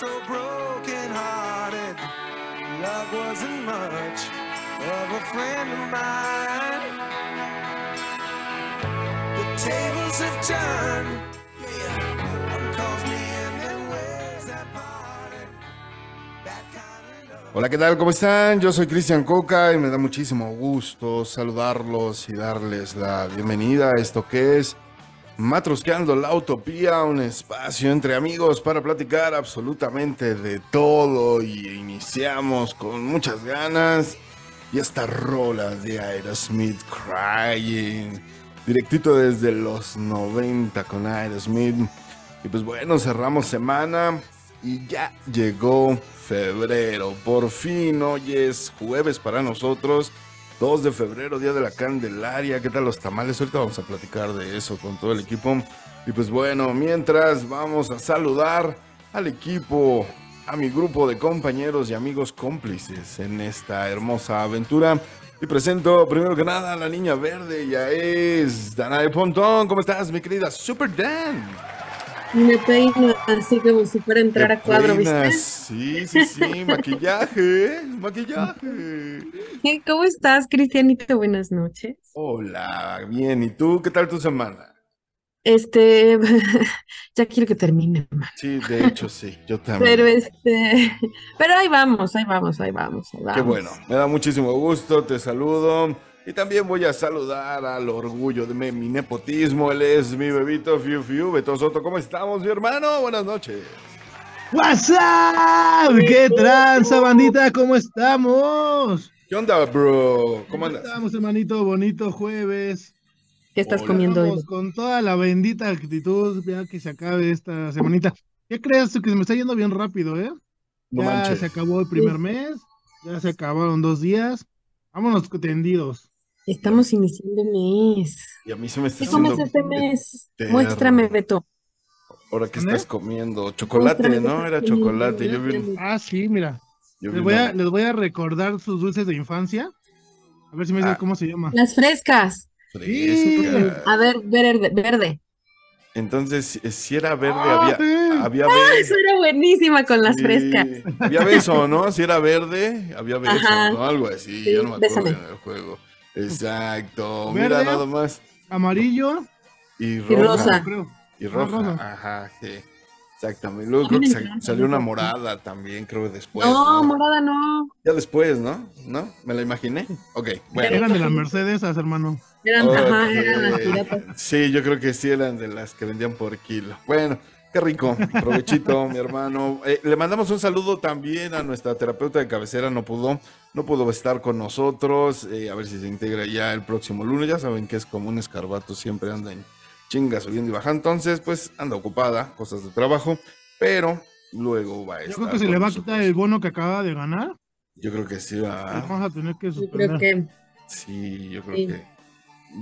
so broken hearted. Love wasn't much of a friend of mine. The tables have turned. Hola, ¿qué tal? ¿Cómo están? Yo soy Cristian Coca y me da muchísimo gusto saludarlos y darles la bienvenida a esto que es Matrosqueando la Utopía, un espacio entre amigos para platicar absolutamente de todo y iniciamos con muchas ganas y esta rola de Aerosmith Crying, directito desde los 90 con Aerosmith. Y pues bueno, cerramos semana y ya llegó febrero. Por fin, hoy es jueves para nosotros. 2 de febrero, Día de la Candelaria. ¿Qué tal los tamales? Ahorita vamos a platicar de eso con todo el equipo. Y pues bueno, mientras vamos a saludar al equipo, a mi grupo de compañeros y amigos cómplices en esta hermosa aventura. Y presento primero que nada a la niña verde, ya es Danae Pontón. ¿Cómo estás, mi querida Super Dan? Me peino así como si fuera a entrar a cuadro, peinas. ¿viste? Sí, sí, sí, maquillaje, maquillaje. ¿Cómo estás, Cristianito? Buenas noches. Hola, bien, ¿y tú? ¿Qué tal tu semana? Este, ya quiero que termine. Sí, de hecho sí, yo también. Pero este, pero ahí vamos, ahí vamos, ahí vamos, ahí Qué vamos. bueno, me da muchísimo gusto, te saludo. Y también voy a saludar al orgullo de mi, mi nepotismo, él es mi bebito Fiu Fiu, Beto Soto. ¿Cómo estamos, mi hermano? Buenas noches. WhatsApp, ¿qué tranza, bandita? ¿Cómo estamos? ¿Qué onda, bro? ¿Cómo ¿Cómo andas? estamos, hermanito? Bonito jueves. ¿Qué estás Hola. comiendo hoy? Con toda la bendita actitud, ya que se acabe esta semanita. ¿Qué crees que se me está yendo bien rápido, eh? No ya manches. se acabó el primer mes, ya se acabaron dos días. Vámonos tendidos. Estamos iniciando mes. Y a mí se me está ¿Qué comes haciendo este mes? eterno. Muéstrame, Beto. Ahora que estás comiendo chocolate, Muéstrame ¿no? Era chocolate. Yo vi. Ah, sí, mira. yo vi Les voy a, les voy a recordar sus dulces de infancia. A ver si me dicen Ah. cómo se llama. Las frescas. fresca. A ver, verde, verde. Entonces, si era verde, Ah, había, sí. había Ah, verde. eso era buenísima con las Sí, frescas. Había beso, ¿no? Si era verde, había beso, Ajá. ¿no? Algo así, Sí, yo no me acuerdo bésame. en el juego. Exacto. Verde. Mira nada más. Amarillo, Y Y roja. rosa. creo. Y Ah, roja. rosa. Ajá, sí. Exactamente. Luego creo que salió una morada también, creo que después. No, ¿no? morada no. Ya después, ¿no? ¿No? ¿Me la imaginé? Ok, bueno. Eran de las Mercedesas, hermano. Eran, ajá, eran las piratas. Sí, yo creo que sí eran de las que vendían por kilo. Bueno, qué rico. Provechito, mi hermano. Eh, le mandamos un saludo también a nuestra terapeuta de cabecera. No pudo, no pudo estar con nosotros. Eh, a ver si se integra ya el próximo lunes. Ya saben que es como un escarbato, siempre anda en chinga subiendo y bajando. Entonces, pues anda ocupada, cosas de trabajo. Pero luego va a Yo estar. creo que se le va a quitar el bono que acaba de ganar. Yo creo que sí va. Vamos a tener que Yo suspender. creo que Sí, yo creo Sí. que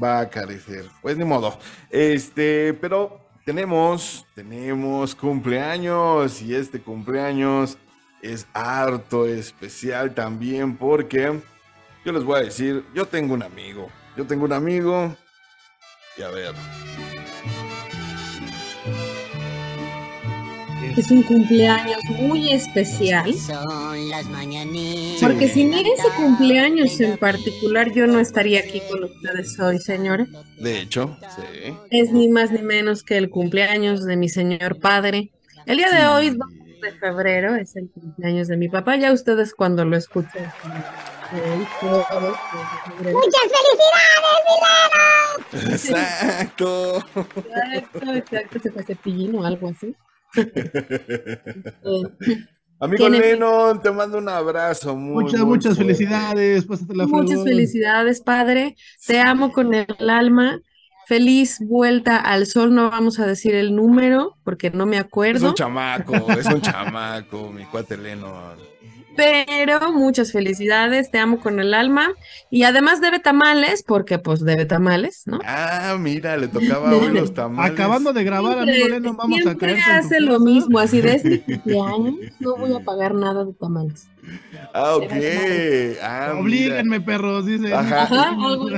va a carecer. Pues ni modo. Este, pero tenemos, tenemos cumpleaños y este cumpleaños es harto especial también porque yo les voy a decir, yo tengo un amigo, yo tengo un amigo y a ver, es un cumpleaños muy especial. Son las mañanitas. Porque sin ese cumpleaños en particular yo no estaría aquí con ustedes hoy, señores. de hecho, sí. Es ni más ni menos que el cumpleaños de mi señor padre. El día de hoy, 2 de febrero, es el cumpleaños de mi papá. Ya ustedes cuando lo escuchen. eh, todo, eh, Exacto. Exacto, exacto, se fue cepillín o algo así. Eh, Amigo Lennon, te mando un abrazo. Muy, Muchas, muy muchas fuerte. felicidades. Pásatela Muchas fregón. felicidades, padre. Te amo con el alma. Feliz vuelta al sol. No vamos a decir el número porque no me Es acuerdo, un chamaco, es un chamaco, mi cuate Lennon. Pero muchas felicidades. Te amo con el alma. Y además debe tamales, porque pues debe tamales, ¿no? Ah, mira, le tocaba hoy los tamales. Acabando de grabar, amigo Siempre, Lennon, vamos a siempre caer. hace lo mismo, así de es mi cumpleaños, no voy a pagar nada de tamales. Ah, ok. Ah, mira. Oblíguenme, perros, dice. Ajá. Ajá, algo-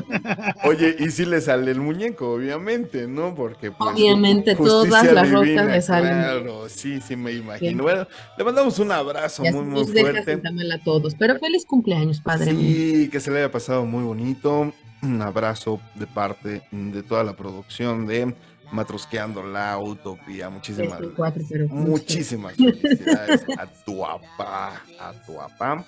Oye, y si le sale el muñeco, obviamente, ¿no? Porque pues, Obviamente, todas las roscas divina, le salen. Claro, sí, sí me imagino. Bueno, le mandamos un abrazo muy, muy fuerte. a todos. Pero feliz cumpleaños, padre mío. Sí, que se le haya pasado muy bonito. Un abrazo de parte de toda la producción de Matrosqueando la Utopía. Muchísimas, y cuatro, muchísimas felicidades a tu papá, a tu papá.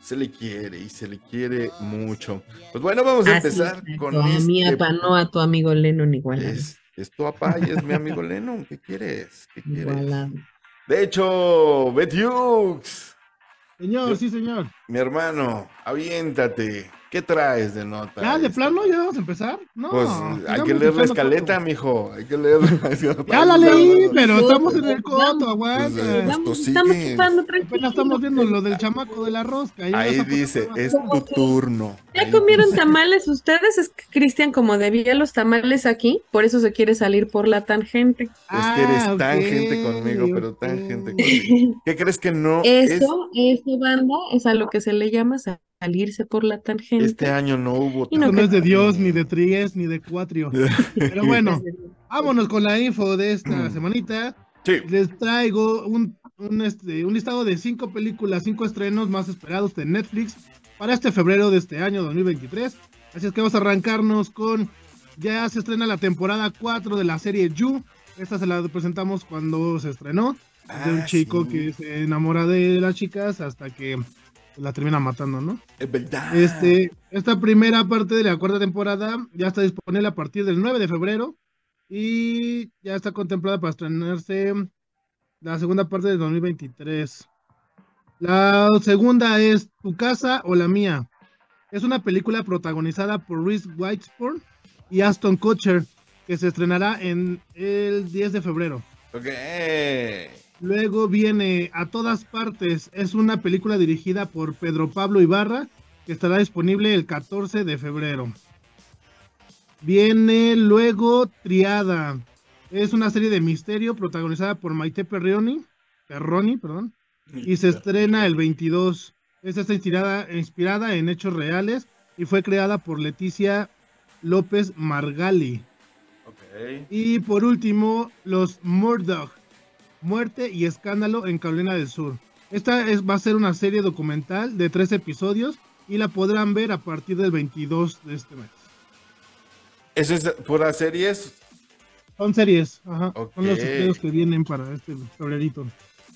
Se le quiere y se le quiere mucho. Pues bueno, vamos a Así, empezar exacto, con a mi este. apa, no a tu amigo Lennon igual. Es, es tu papá y es mi amigo Lennon. ¿Qué quieres? ¿Qué quieres? De hecho, Betiux, Señor, sí, señor. mi hermano, aviéntate. ¿Qué traes de nota? Ya, de esta? plano, ya vamos a empezar. No, Pues hay que leer la escaleta, todo. mijo. Hay que leer Ya la leí, pero estamos en el coto, aguanta. Pues, eh, Vamos, Esto estamos chupando Apenas tranquilo. estamos viendo lo del chamaco de la rosca. Ahí dice, es tu turno. ¿Ya Ahí comieron dice. tamales ustedes? Es que Cristian, como debía los tamales aquí, por eso se quiere salir por la tangente. Es que eres Ah, tan gente conmigo, pero tan gente conmigo. ¿Qué crees que no? es- Eso, eso, banda, es a lo que se le llama salirse por la tangente. este año no hubo. Y no no es de. Dios, ni de Tries, ni de Cuatrio. Pero bueno, vámonos con la info de esta semanita. Sí. Les traigo un, un, este, un listado de cinco películas, cinco estrenos más esperados de Netflix para este febrero de este año 2023. Así es que vamos a arrancarnos con, ya se estrena la temporada 4 de la serie You. Esta se la presentamos cuando se estrenó. de un Ah, chico sí. que se enamora de las chicas hasta que la termina matando, ¿no? Es verdad. Este, esta primera parte de la cuarta temporada ya está disponible a partir del 9 de febrero y ya está contemplada para estrenarse la segunda parte del 2023. La segunda es Tu casa o la mía. Es una película protagonizada por Reese Witherspoon y Aston Kutcher que se estrenará en el 10 de febrero. Ok. Luego viene A Todas Partes. Es una película dirigida por Pedro Pablo Ibarra que estará disponible el 14 de febrero. Viene luego Triada. Es una serie de misterio protagonizada por Maite Perroni, Perroni, perdón, y se estrena el 22. Esta está inspirada, inspirada en hechos reales y fue creada por Leticia López Margali. Ok. Y por último, los Murdoch, Muerte y Escándalo en Carolina del Sur. Esta es, va a ser una serie documental de tres episodios y la podrán ver a partir del 22 de este mes. ¿Eso es pura series? Son series, ajá. Son los episodios que vienen para este febrerito.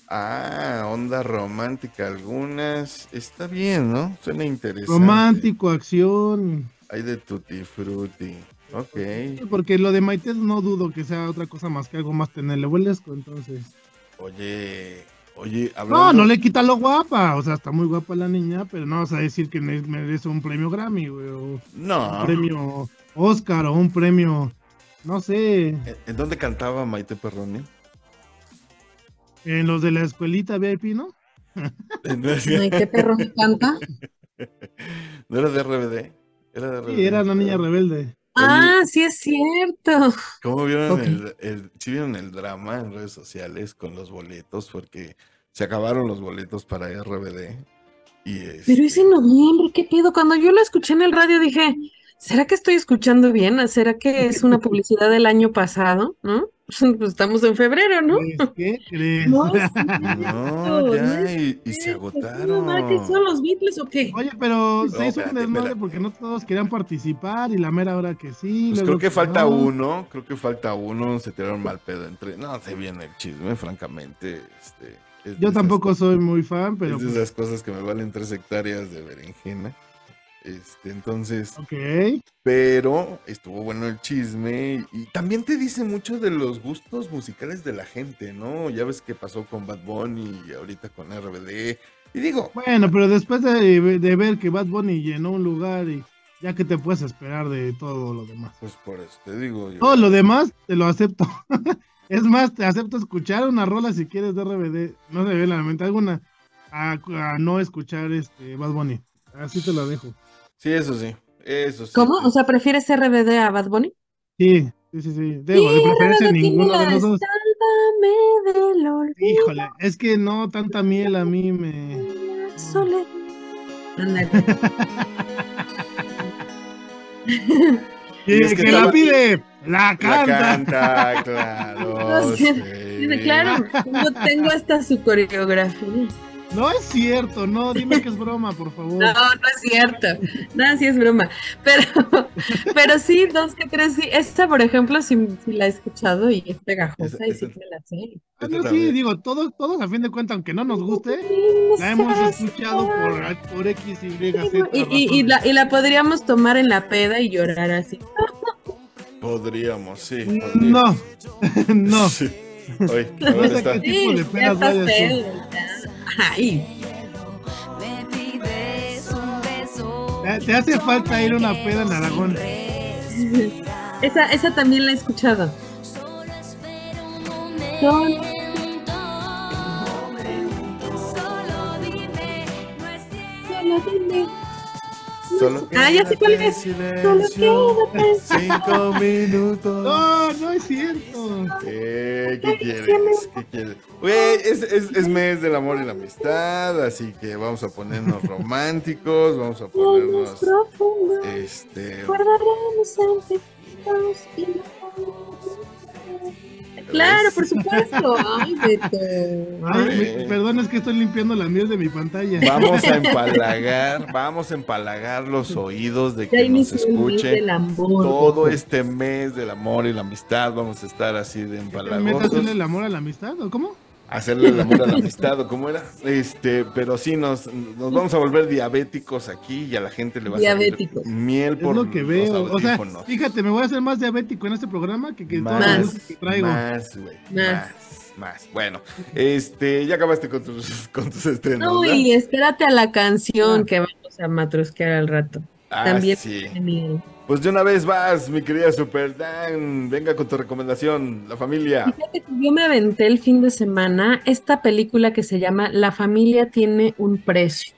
Ah, onda romántica algunas. Está bien, ¿no? Suena interesante. Romántico, acción. Hay de tutti frutti. Ok. Porque lo de Maite no dudo que sea otra cosa más que algo más tenelebulesco, entonces. Oye, oye, No, hablando... no le quita lo guapa. O sea, está muy guapa la niña, pero no vas a decir que me- merece un premio Grammy, güey. O un No. premio Oscar o un premio, no sé, ¿En- ¿En dónde cantaba Maite Perroni? en los de la escuelita VIP, ¿no? Ay, qué perro me canta. ¿No era de RBD? Era de RBD. Sí, era una niña rebelde. Ah, sí es cierto. ¿Cómo vieron el, el- sí vieron el drama en redes sociales con los boletos? Porque se acabaron los boletos para RBD. Y este, Pero es en noviembre, ¿qué pido? Cuando yo lo escuché en el radio dije, ¿será que estoy escuchando bien? ¿Será que es una publicidad del año pasado? ¿No? Pues estamos en febrero, ¿no? ¿Qué crees? No, No, ya, no y, y se cierto. ¿Qué agotaron. ¿Qué son los Beatles o qué? Oye, pero No, se hizo un desmadre porque no todos querían participar y la mera hora que sí. Pues creo que falta no. uno, creo que falta uno, se tiraron mal pedo entre. No, se viene el chisme, francamente. Este, es Yo tampoco soy muy fan, pero es de pues, esas cosas que me valen tres hectáreas de berenjena. Este, entonces, ok. pero estuvo bueno el chisme y también te dice mucho de los gustos musicales de la gente, ¿no? Ya ves qué pasó con Bad Bunny y ahorita con RBD. Y digo, Bueno, pero después de, de ver que Bad Bunny llenó un lugar y ya que te puedes esperar de todo lo demás. pues por eso te digo yo. Todo lo demás te lo acepto. es más, te acepto escuchar una rola si quieres de RBD. No se ve la mente alguna a, a no escuchar este Bad Bunny. Así te lo dejo. Sí, eso sí, eso sí. ¿Cómo? O sea, ¿prefieres RBD a Bad Bunny? Sí, sí, sí, sí. Debo, de preferencia ninguno de los dos. Sálvame del olvido. Híjole, es que no, tanta miel a mí me. Ándale. Y es que que la pide, la La canta. canta, claro. No, sí, Claro, no tengo hasta su coreografía. No es cierto, no, dime que es broma, por favor. No, no es cierto. No, sí es broma. Pero, pero sí, dos que tres, sí. Esta, por ejemplo, sí, sí la he escuchado y es pegajosa y sí me la sé. Ah, Esta no, sí, digo, todos, todos a fin de cuentas, aunque no nos guste, la hemos escuchado por, por X, Y, Z. Y, y, y la, y la podríamos tomar en la peda y llorar así. Podríamos, sí. No, podríamos. no. Sí. Oye, a No ver, está. qué tipo de pedas estás beso. Te, te hace falta ir a una peda en Aragón. esa, esa también la he escuchado. Solo espero un Solo- momento. Solo dime, no es cierto. Solo Ah, ya sé cuál es. Solo silencio. quédate. Cinco minutos. No, no es cierto. Eh, ¿Qué quieres? ¿Qué quieres? Güey, es, es, es mes del amor y la amistad, así que vamos a ponernos románticos, vamos a ponernos, este, Guardaremos anteojos y Claro, por supuesto. Ay, Beto. Ay, me- perdón, es que estoy limpiando la miel de mi pantalla. vamos a empalagar, vamos a empalagar los oídos de que nos escuche todo este mes del amor y la amistad, vamos a estar así de ¿Me meto a empalagosos. hacerle el amor a la amistad o cómo? Hacerle el amor a la amistad o cómo era este pero sí nos, nos vamos a volver diabéticos aquí y a la gente le va a salir Diabéticos. miel Es por lo que los veo. O sea, fíjate, me voy a hacer más diabético en este programa que, que todos más, que traigo. más güey Más. más más bueno este ya acabaste con tus con tus estrenos No, y espérate a la canción Ah. que vamos a matrosquear al rato. Ah, También sí. Pues de una vez vas mi querida Super Dan venga con tu recomendación la familia Fíjate que yo me aventé el fin de semana esta película que se llama La familia tiene un precio.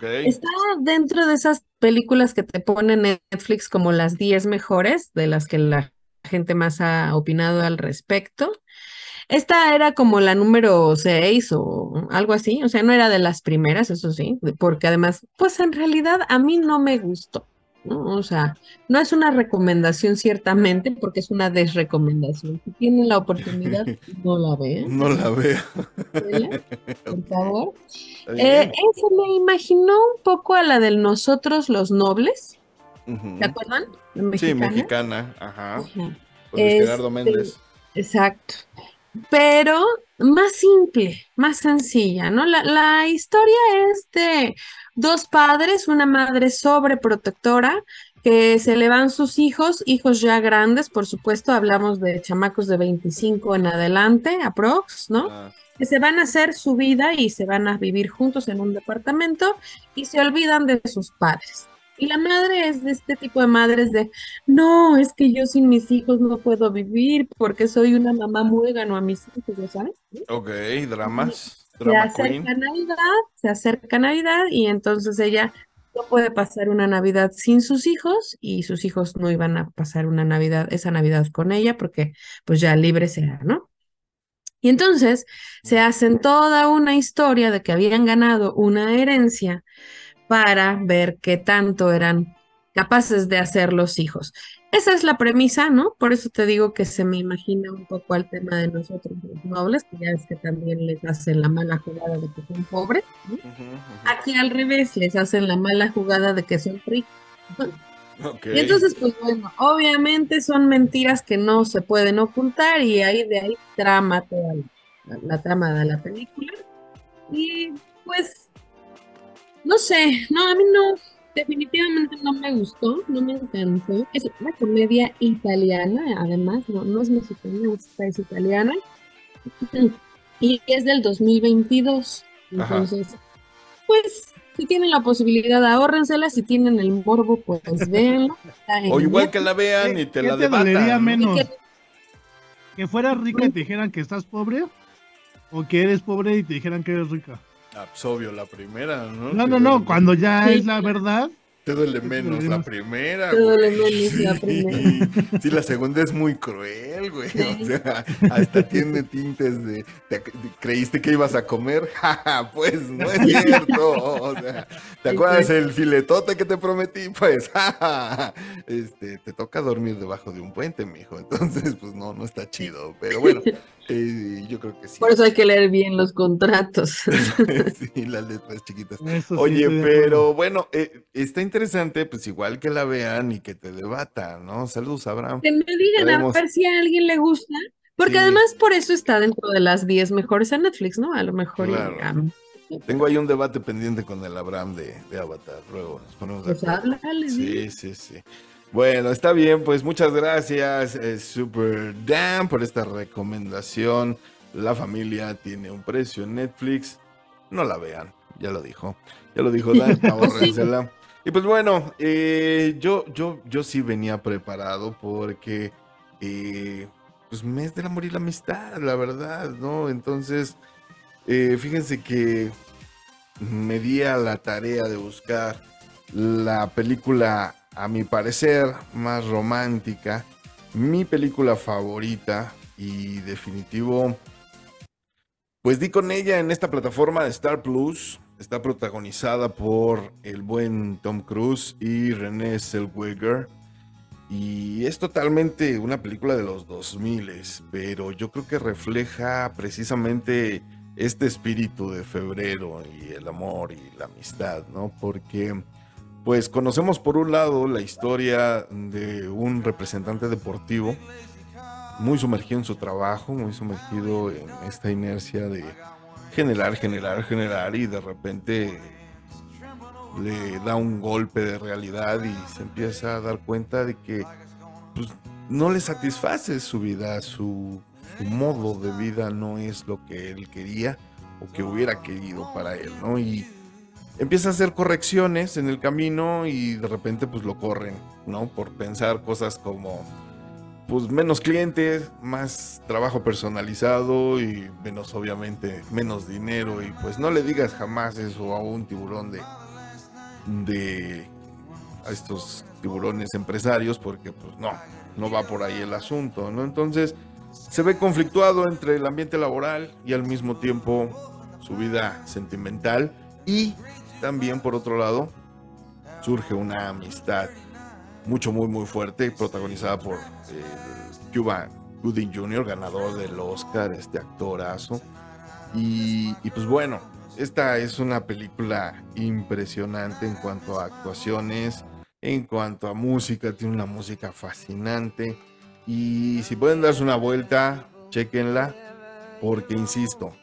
Está dentro de esas películas que te ponen en Netflix como las 10 mejores, de las que la gente más ha opinado al respecto. Esta era como la número 6 o algo así, o sea, no era de las primeras, eso sí, porque además, pues en realidad a mí no me gustó, ¿no? O sea, no es una recomendación ciertamente, porque es una desrecomendación. Si tienen la oportunidad, no la vean, no la veo por favor. Eh, eso me imaginó un poco a la del Nosotros los Nobles. ¿te acuerdan? Sí mexicana. Ajá, con Luis Gerardo Este, Méndez Exacto. Pero más simple, más sencilla, ¿no? La, la historia es de dos padres, una madre sobreprotectora, que se le van sus hijos, hijos ya grandes, por supuesto, hablamos de chamacos de 25 en adelante, aprox, ¿no? Ah, que se van a hacer su vida y se van a vivir juntos en un departamento y se olvidan de sus padres. Y la madre es de este tipo de madres de, no, es que yo sin mis hijos no puedo vivir porque soy una mamá muégano a mis hijos, ¿ya sabes? ok dramas Se drama queen acerca Navidad, se acerca Navidad y entonces ella no puede pasar una Navidad sin sus hijos y sus hijos no iban a pasar una Navidad, esa Navidad con ella porque pues ya libre será, ¿no? Y entonces se hacen toda una historia de que habían ganado una herencia para ver qué tanto eran capaces de hacer los hijos. Esa es la premisa, ¿no? Por eso te digo que se me imagina un poco al tema de nosotros los nobles, que ya ves que también les hacen la mala jugada de que son pobres. ¿no? Aquí al revés, les hacen la mala jugada de que son ricos. Y entonces, pues bueno, obviamente son mentiras que no se pueden ocultar y ahí de ahí trama toda la, la trama de la película. Y pues, no sé, no, a mí no, definitivamente no me gustó, no me encantó. Es una comedia italiana, además, no, no es mexicana, es italiana. Y es del 2022. Ajá. Entonces, pues, si tienen la posibilidad, ahórrensela. Si tienen el morbo, pues en O igual que la vean ¿Qué- y te la debatan. ¿no? menos? Que- ¿Que fueras rica y te dijeran que estás pobre? ¿O que eres pobre y te dijeran que eres rica? Pues obvio, la primera, ¿no? No, no, no, cuando ya Sí. es la verdad, Te duele menos la primera, Te duele menos la Sí. primera. Sí, la segunda es muy cruel, güey. Sí. O sea, hasta tiene tintes de, te- ¿Creíste que ibas a comer? Ja, pues no es cierto. O sea, ¿te acuerdas el filetote que te prometí? Pues, ja, ja. este, te toca dormir debajo de un puente, mijo. Entonces, pues no, no está chido. Pero bueno, eh, yo creo que sí. Por eso hay que leer bien los contratos. sí, las letras chiquitas. Eso Oye, pero bueno, eh, está interesante, pues igual que la vean y que te debatan, ¿no? Saludos, Abraham. Que me digan Veremos. a ver si a alguien le gusta. Porque Sí. además por eso está dentro de las 10 mejores en Netflix, ¿no? A lo mejor. Claro. ah, Tengo ahí un debate pendiente con el Abraham de, de Avatar. Luego nos ponemos pues háblale, Sí, sí, sí. Bueno, está bien, pues muchas gracias, eh, Super Dan, por esta recomendación. La familia tiene un precio en Netflix. No la vean, ya lo dijo. Ya lo dijo Dan, ahórrensela. Y pues bueno, eh, yo, yo, yo sí venía preparado porque, eh, pues mes del amor y la amistad, la verdad, ¿no? Entonces, eh, fíjense que me di a la tarea de buscar la película, a mi parecer, más romántica, mi película favorita y definitivo, pues di con ella en esta plataforma de Star Plus. Está protagonizada por el buen Tom Cruise y René Zellweger. Y es totalmente una película de los 2000, pero yo creo que refleja precisamente este espíritu de febrero y el amor y la amistad, ¿no? Porque pues conocemos por un lado la historia de un representante deportivo muy sumergido en su trabajo, muy sumergido en esta inercia de generar, generar, generar y de repente le da un golpe de realidad y se empieza a dar cuenta de que pues, no le satisface su vida, su, su modo de vida no es lo que él quería o que hubiera querido para él, ¿no? Y empieza a hacer correcciones en el camino y de repente pues lo corren, ¿no? Por pensar cosas como pues menos clientes, más trabajo personalizado y menos obviamente menos dinero y pues no le digas jamás eso a un tiburón de de a estos tiburones empresarios porque pues no, no va por ahí el asunto, ¿no? Entonces se ve conflictuado entre el ambiente laboral y al mismo tiempo su vida sentimental y también por otro lado surge una amistad mucho muy muy fuerte protagonizada por eh, Cuba Gooding Jr. ganador del Oscar este actorazo y, y pues bueno esta es una película impresionante en cuanto a actuaciones en cuanto a música tiene una música fascinante y si pueden darse una vuelta chequenla porque insisto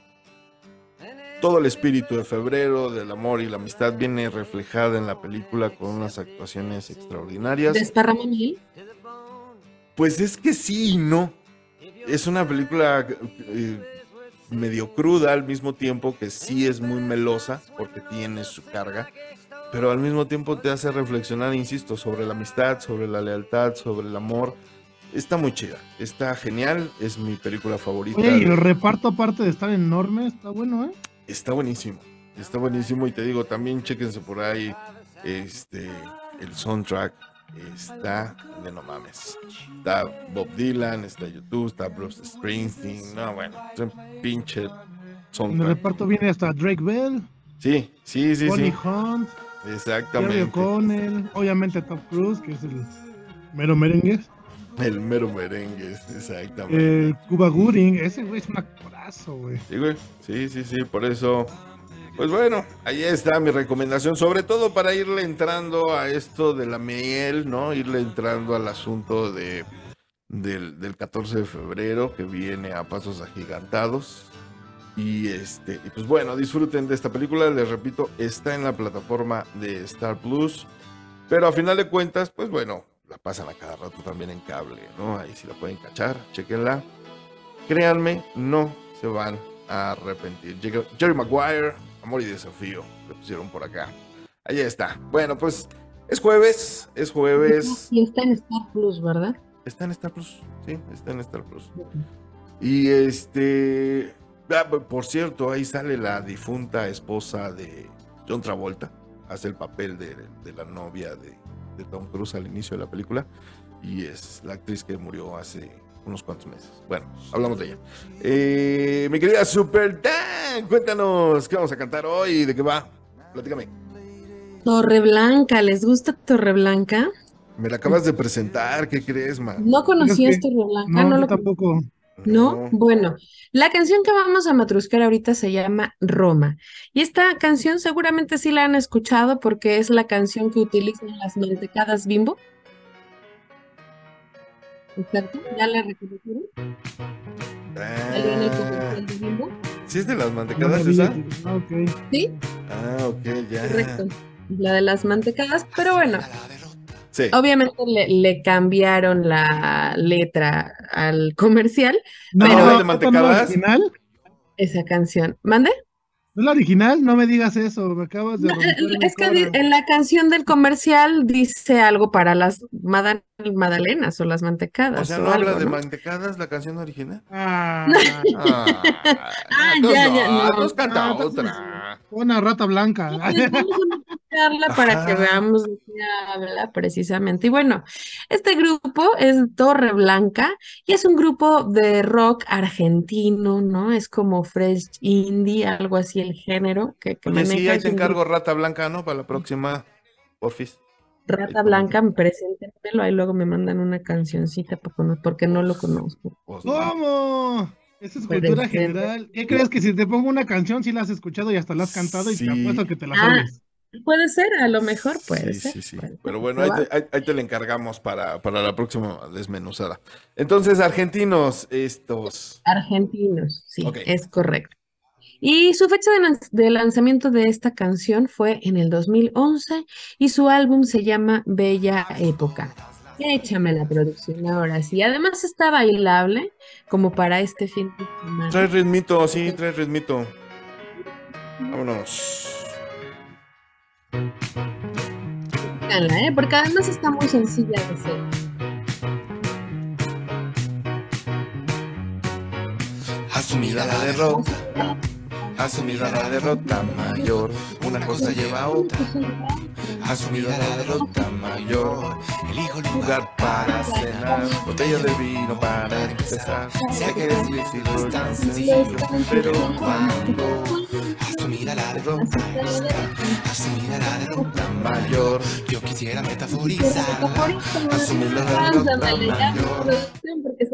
todo el espíritu de febrero, del amor y la amistad viene reflejada en la película con unas actuaciones extraordinarias. Desparramame. Pues es que sí y no. Es una película eh, medio cruda al mismo tiempo que sí es muy melosa porque tiene su carga, pero al mismo tiempo te hace reflexionar, insisto, sobre la amistad, sobre la lealtad, sobre el amor. Está muy chida, está genial, es mi película favorita. Oye, y el reparto, aparte de estar enorme, está bueno, ¿eh? Está buenísimo, está buenísimo y te digo, también chéquense por ahí este el soundtrack está de no mames. Está Bob Dylan, está YouTube, está Bruce Springsteen, no bueno, es un pinche En el soundtrack. reparto viene hasta Drake Bell, Sí, sí, sí, Bonnie sí, Hunt, Jerry exactamente. O'Connell, obviamente Tom Cruise, que es el mero merengue, El mero merengue, exactamente. el Cuba Gooding, ese güey es un actorazo, güey. Sí, güey. Sí, sí, sí. Por eso. Pues bueno, ahí está mi recomendación. Sobre todo para irle entrando a esto de la miel, ¿no? Irle entrando al asunto de, del, del 14 de febrero que viene a pasos agigantados. Y este, pues bueno, disfruten de esta película. Les repito, está en la plataforma de Star Plus. Pero a final de cuentas, pues bueno, la pasan a cada rato también en cable, ¿no? Ahí sí la pueden cachar, chequenla. Créanme, no se van a arrepentir. Jerry Maguire, Amor y Desafío, le pusieron por acá. Ahí está. Bueno, pues es jueves, es jueves. Y está en Star Plus, ¿verdad? Está en Star Plus, sí, está en Star Plus. Y este, ah, por cierto, ahí sale la difunta esposa de John Travolta. hace el papel de, de la novia de, de Tom Cruise al inicio de la película y es la actriz que murió hace unos cuantos meses. Bueno, hablamos de ella. Eh, mi querida Super Dan, cuéntanos qué vamos a cantar hoy, de qué va. Platícame. Torreblanca, ¿les gusta Torreblanca? Me la acabas de presentar, ¿qué crees, man? ¿No conocías Torreblanca? No, ¿No lo tampoco. ¿No? Bueno, la canción que vamos a matruscar ahorita se llama Roma. Y esta canción seguramente sí la han escuchado porque es la canción que utilizan las mantecadas Bimbo. Exacto, ¿ya la reconocieron? ¿Salió en el Ah? ¿Sí es de las No mantecadas esa? Ah, ok. Sí, Ah, ok, ya. correcto. La de las mantecadas, pero bueno, Sí. obviamente le, le cambiaron la letra al comercial, No, Pero- ¿no ¿De es la mantecadas? original? esa canción. ¿Mande? ¿No es la original? No me digas eso, me acabas de No, es que en la canción del comercial dice algo para las mada- magdalenas o las mantecadas O sea, o ¿no habla algo, de ¿no? mantecadas la canción original? Ah, Ah, Ah, no, ya, no, ya, no. nos canta Ah, otra. una rata blanca. Entonces, vamos a para que Ajá. veamos de qué habla precisamente. Y bueno, este grupo es Torre Blanca y es un grupo de rock argentino, ¿no? Es como fresh indie, algo así el género que, que Oye, sí, ahí te Rata Blanca, ¿no? Para la próxima, porfis. Rata Blanca, preséntenmelo, ahí luego me mandan una cancioncita porque no, porque no lo conozco. Pues, ¿Cómo? Esa es cultura general. ¿Qué crees que si te pongo una canción, sí la has escuchado y hasta la has cantado y Sí. te apuesto que te la Ah, sabes? Puede ser, a lo mejor puede sí, ser. sí, sí. puede. Pero bueno, ahí te, ahí- ahí te la encargamos para, para la próxima desmenuzada. Entonces, argentinos, estos. Argentinos, sí, es correcto. Y su fecha de, lan- de lanzamiento de esta canción fue en el 2011 y su álbum se llama Bella Época. Échame la producción ahora sí. Además está bailable como para este fin de semana. Trae ritmito, sí, trae ritmito. Vámonos. ¿eh? Porque además está muy sencilla de hacer. Asumida la derrota, asumida la derrota mayor. Una cosa lleva a otra. Asumida la derrota mayor. Elijo lugar para cenar, botella de vino para empezar. Sé que decirlo es tan sencillo, pero cuando asumida la derrota, asumida la derrota mayor. Yo quisiera metaforizar, asumir la derrota mayor.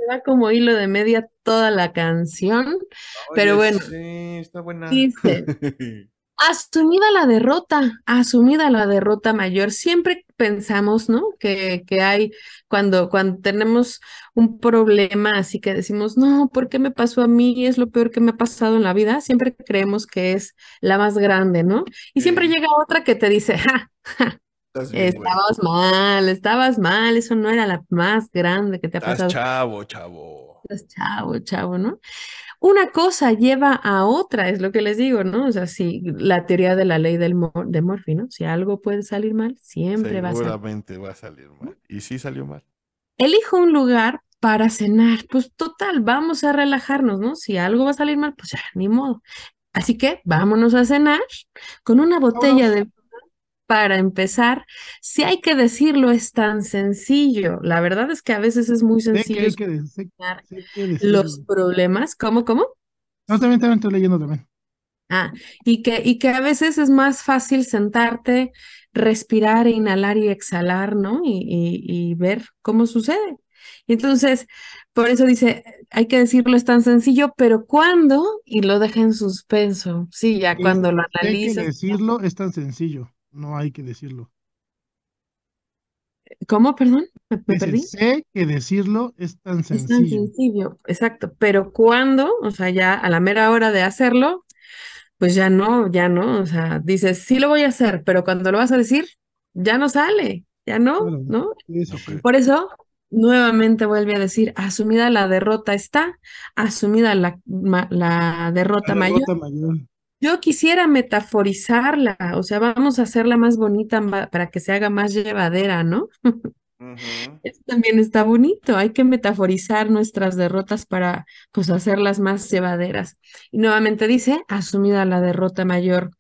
Se va como hilo de media toda la canción. Pero bueno. Sí, está buena. Dice, Asumida la derrota, asumida la derrota mayor. Siempre pensamos, ¿no? Que, que hay cuando, cuando tenemos un problema así que decimos, no, ¿por qué me pasó a mí? Es lo peor que me ha pasado en la vida. Siempre creemos que es la más grande, ¿no? Y siempre llega otra que te dice, ja, Estás bien, güey. estabas mal, estabas mal, eso no era la más grande que te ha Estás pasado. chavo, chavo. Estás chavo, chavo, ¿no? Una cosa lleva a otra, es lo que les digo, ¿no? O sea, si la teoría de la ley del Mor- de Murphy, ¿no? Si algo puede salir mal, siempre va a salir. Seguramente va a salir mal. Y sí salió mal. Elijo un lugar para cenar. Pues total, vamos a relajarnos, ¿no? Si algo va a salir mal, pues ya, ni modo. Así que vámonos a cenar con una botella de para empezar. Si hay que decirlo, es tan sencillo. La verdad es que a veces es muy que sencillo hay que, que los problemas. ¿Cómo, cómo? No, también, también estoy leyendo también. Ah, y que, y que a veces es más fácil sentarte, respirar, inhalar y exhalar, ¿no? Y, y, y ver cómo sucede. Y entonces, por eso dice, hay que decirlo, es tan sencillo, pero ¿cuándo? Y lo deja en suspenso. Sí, ya Sí, cuando lo Sé que analizas. decirlo es tan sencillo. No hay que decirlo. ¿Cómo, perdón? ¿Me, perdí? sé que decirlo es tan Es tan sencillo. sencillo, exacto. Pero ¿cuándo? O sea, ya a la mera hora de hacerlo, pues ya no, ya no. O sea, dices, sí lo voy a hacer, pero cuando lo vas a decir, ya no sale, ya no, Claro. ¿no? Sí. Por eso, nuevamente vuelve a decir, asumida la derrota está, asumida la, ma- la derrota La mayor. derrota mayor. Yo quisiera metaforizarla, o sea, vamos a hacerla más bonita para que se haga más llevadera, ¿no? Eso también está bonito, hay que metaforizar nuestras derrotas para, pues, hacerlas más llevaderas. Y nuevamente dice, asumida la derrota mayor.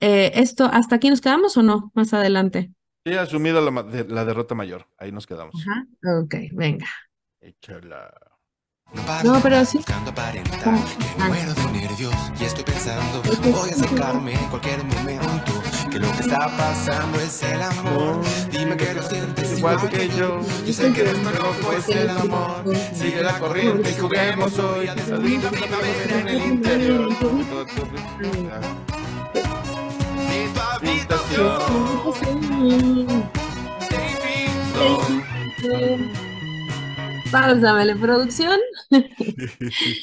eh, esto, ¿hasta aquí nos quedamos o no? Más adelante. Sí, asumido la, la derrota mayor. Ahí nos quedamos. Ajá. Ok, venga. Échala. No, pero sí. Buscando aparentar que Ah. muero de nervios y estoy pensando voy a acercarme en cualquier momento que lo que está pasando es el amor dime que lo sientes Igual que yo, yo sé que nuestro loco es el amor sigue la corriente y juguemos hoy a desalir la primavera en el interior de tu habitación te invito Páusame, producción.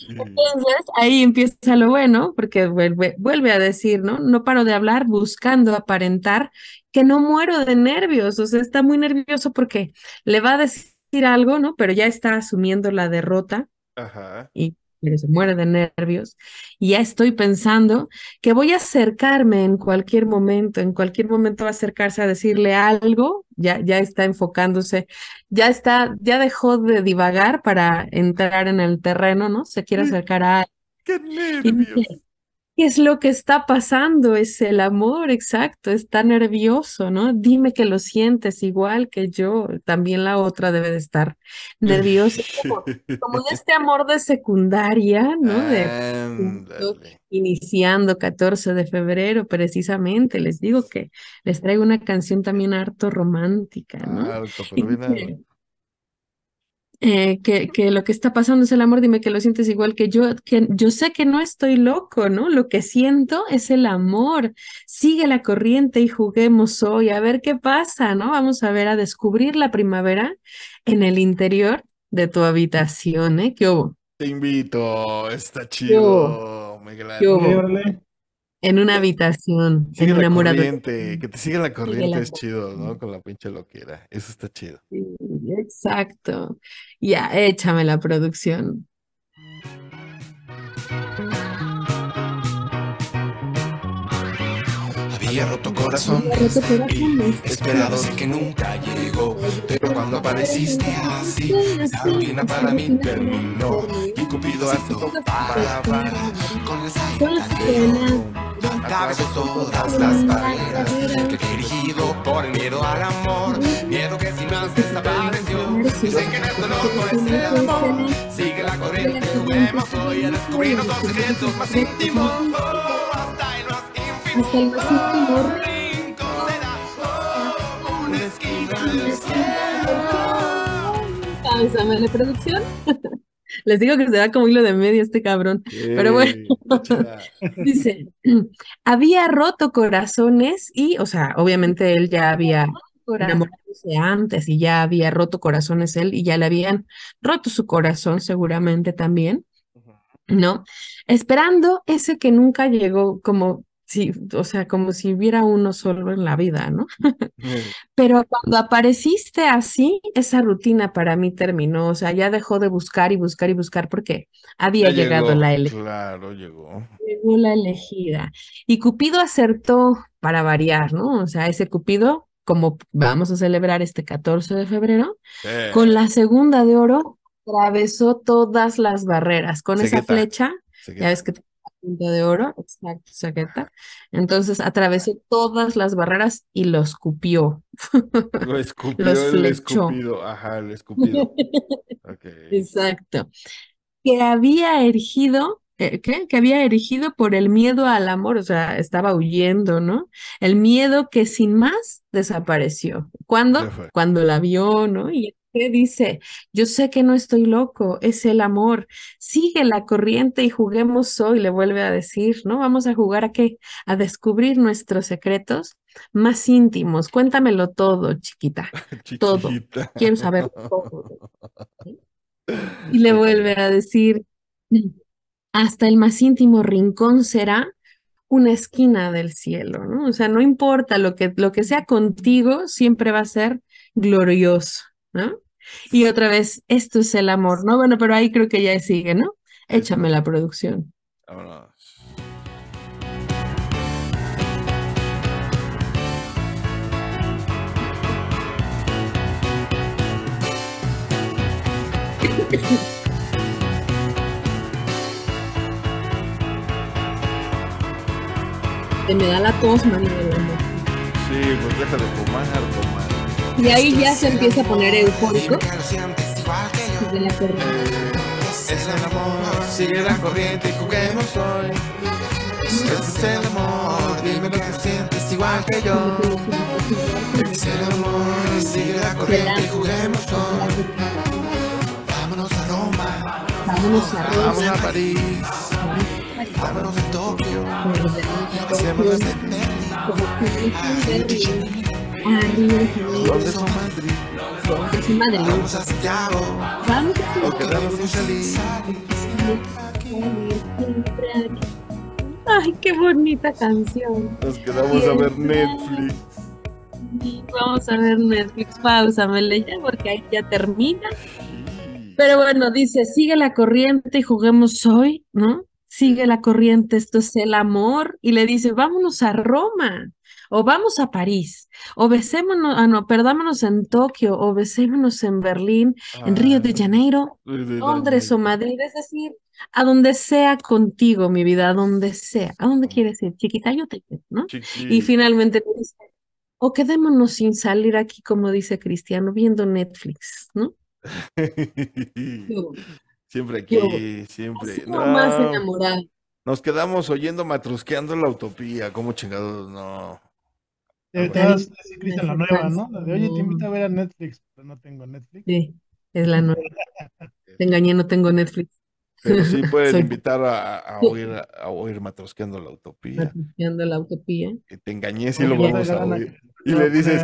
Entonces, ahí empieza lo bueno, porque vuelve, vuelve a decir, ¿no? No paro de hablar buscando aparentar que no muero de nervios. O sea, está muy nervioso porque le va a decir algo, ¿no? Pero ya está asumiendo la derrota Ajá. y pero se muere de nervios. Y ya estoy pensando que voy a acercarme en cualquier momento, en cualquier momento va a acercarse a decirle algo, ya, ya está enfocándose, ya está, ya dejó de divagar para entrar en el terreno, ¿no? Se quiere acercar a ¡Qué nervios! ¿Qué es lo que está pasando? Es el amor, exacto, está nervioso, ¿no? Dime que lo sientes igual que yo. También la otra debe de estar nerviosa. Como, como este amor de secundaria, ¿no? De iniciando 14 de febrero, precisamente. Les digo que les traigo una canción también harto romántica, ¿no? Pero harto. Eh, que, que lo que está pasando es el amor, dime que lo sientes igual que yo, que yo sé que no estoy loco, ¿no? Lo que siento es el amor. Sigue la corriente y juguemos hoy, a ver qué pasa, ¿no? Vamos a ver, a descubrir la primavera en el interior de tu habitación, ¿eh? ¿Qué hubo? Te invito, está chido, ¿Qué órale. En una habitación, Sigue la enamorado. corriente, que te siga la corriente la es chido, ¿no? Con la pinche loquera. Eso está chido. Sí, exacto. Ya, échame la producción. Había roto corazones y esperado sé que nunca llegó. Pero cuando apareciste así, esa rutina para mí terminó. Y Cupido aceptó para para con las aitas que Atravesó todas las barreras que dirigido por el miedo al amor. Miedo que sin más desapareció. Dicen que nuestro loco es el amor. Sigue la corriente, juguemos hoy a descubrir los secretos más íntimos. Oh, hasta el más hasta el más íntimo rincón será. Oh, una esquina del cielo. Páusame la producción. Les digo que se da como hilo de medio este cabrón. Pero bueno. Dice, había roto corazones y, o sea, obviamente él ya había enamorándose antes y ya había roto corazones él y ya le habían roto su corazón seguramente también, ¿no? Esperando ese que nunca llegó como si, o sea, como si hubiera uno solo en la vida, ¿no? Pero cuando apareciste así, esa rutina para mí terminó, o sea, ya dejó de buscar y buscar y buscar porque había Ya llegado llegó, la elección. Claro, llegó. Llegó la elegida. Y Cupido acertó para variar, ¿no? O sea, ese Cupido, como vamos a celebrar este 14 de febrero, con la segunda de oro, atravesó todas las barreras. Con esa flecha, ya ves que tiene la punta de oro, exacto, saqueta. Entonces atravesó todas las barreras y los cupió. Lo escupió Los el escupido. Ajá, el escupido. Exacto. Que había erigido, eh, ¿qué? Que había erigido por el miedo al amor, o sea, estaba huyendo, ¿no? El miedo que sin más desapareció. ¿Cuándo? Cuando la vio, ¿no? Y ¿qué dice? Yo sé que no estoy loco, es el amor. Sigue la corriente y juguemos hoy, le vuelve a decir, ¿no? Vamos a jugar a qué? A descubrir nuestros secretos más íntimos. Cuéntamelo todo, chiquita. todo. Quiero saber todo. Y le vuelve a decir, hasta el más íntimo rincón será una esquina del cielo, ¿no? O sea, no importa lo que, lo que sea contigo, siempre va a ser glorioso, ¿no? Y otra vez, esto es el amor, ¿no? Bueno, pero ahí creo que ya sigue, ¿no? Échame la producción. Que me da la tos, amor. Sí, pues deja de fumar, fumar. Y ahí ya se empieza a poner eufórico. Dime que lo sientes igual que yo. de la corriente. Es el amor, sigue la corriente y juguemos hoy. Este es el amor, dime lo que sientes igual que yo. Es el amor, sigue la corriente y juguemos hoy. Vámonos a Roma, Vámonos a Vamos Rosa. a París. Vámonos a Tokio. Hacemos de ¿Dónde son Madrid? Madrid. Vamos a Santiago, Vamos O quedamos sin salir. Ay, qué bonita canción. Nos quedamos a ver Netflix. Vamos a ver Netflix, pausamele ya porque ahí ya termina. Pero bueno, dice, sigue la corriente y juguemos hoy, ¿no? Sigue la corriente, esto es el amor. Y le dice, vámonos a Roma, o vamos a París, o besémonos, ah, no, perdámonos en Tokio, o besémonos en Berlín, en Río de Janeiro, Londres o Madrid, es decir, a donde sea contigo, mi vida, a donde sea, a donde quieres ir, chiquita, yo te quiero, ¿no? Y finalmente dice, o quedémonos sin salir aquí, como dice Cristiano, viendo Netflix, ¿no? Siempre Yo- aquí, siempre. Así como más No, enamorada. nos quedamos oyendo matrusqueando la utopía. ¿Cómo chingados? No. Te, vas a decir, Cristian, la nueva, ¿no? La de, oye, te No. invito a ver a Netflix, pero no tengo Netflix. Sí, es la nueva. Te engañé, no tengo Netflix. Pero sí pueden Soy- invitar a, a oír, a oír matrusqueando la utopía. Patriciando la utopía. Que te engañé, sí lo vamos a oír. Y No, le dices,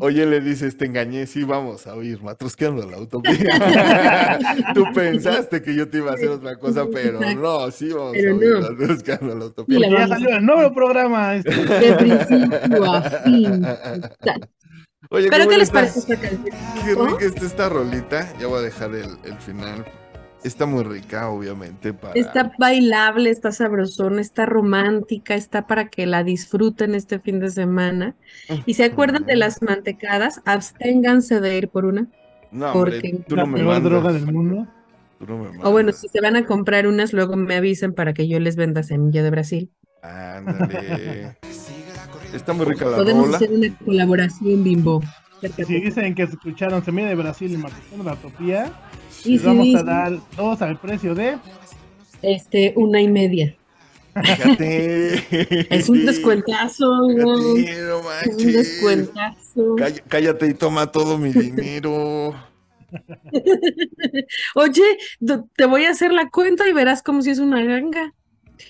oye, le dices, te engañé, sí vamos a oír matrusqueando la utopía. Tú pensaste que yo te iba a hacer otra cosa, pero no, sí vamos Pero a oír no. matrusqueando la utopía. Porque ya salió el nuevo programa. este. De principio a fin. Oye, ¿Pero ¿cómo qué les parece esta canción? Qué rica está esta rolita. Ya voy a dejar el, el final. Está muy rica, obviamente, para... Está bailable, está sabrosona, está romántica, está para que la disfruten este fin de semana. Y se acuerdan de las mantecadas, absténganse de ir por una. No, hombre, porque tú no me peor droga mandas. del mundo. Tú no me mandas. O bueno, si se van a comprar unas, luego me avisen para que yo les venda semilla de Brasil. Ándale. Está muy rica la Podemos rola. hacer una colaboración bimbo. Si dicen que escucharon Semilla de Brasil y Martínez la Utopía, Y les si vamos a dar dos al precio de. este, una y media. Fíjate. Es un descuentazo, güey. Fíjate, no Es un descuentazo. Cáll- Cállate y toma todo mi dinero. Oye, te voy a hacer la cuenta y verás como si es una ganga.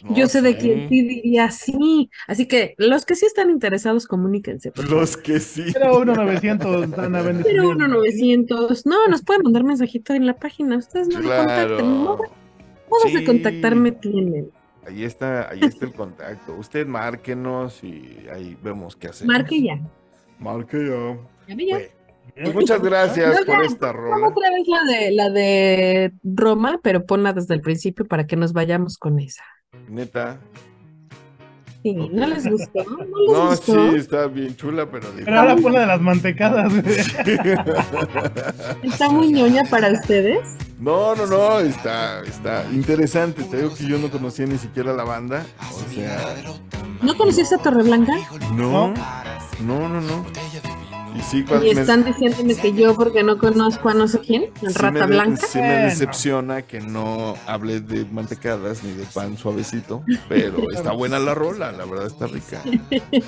No Yo sé de quién sí diría sí. Así que los que sí están interesados, comuníquense. Los que sí. Pero 1.900 están a vender. Pero uno 900. No, nos pueden mandar mensajito en la página. Ustedes no me contacten. Modos Claro. de contactarme tienen. Ahí está, ahí está el contacto. Usted márquenos y ahí vemos qué hacer. Marque ya. Marque ya. Llame ya. Bueno, pues muchas gracias No, por ya, esta Vamos rola. otra vez la de la de Roma, pero ponla desde el principio para que nos vayamos con esa. Neta. Sí. ¿no les gustó? ¿No les No, gustó? sí, está bien chula, pero Pero ahora pon la de las mantecadas. ¿Está muy ñoña para ustedes? No, no, no, está, está interesante. Te digo que yo no conocía ni siquiera la banda. O sea, ¿No conociste a Torreblanca? no, no, no, no. Y sí, Y me- están diciéndome que yo porque no conozco a no sé quién, sí me Rata de- Blanca. sí me decepciona que no hable de mantecadas ni de pan suavecito, pero está buena la rola, la verdad está rica.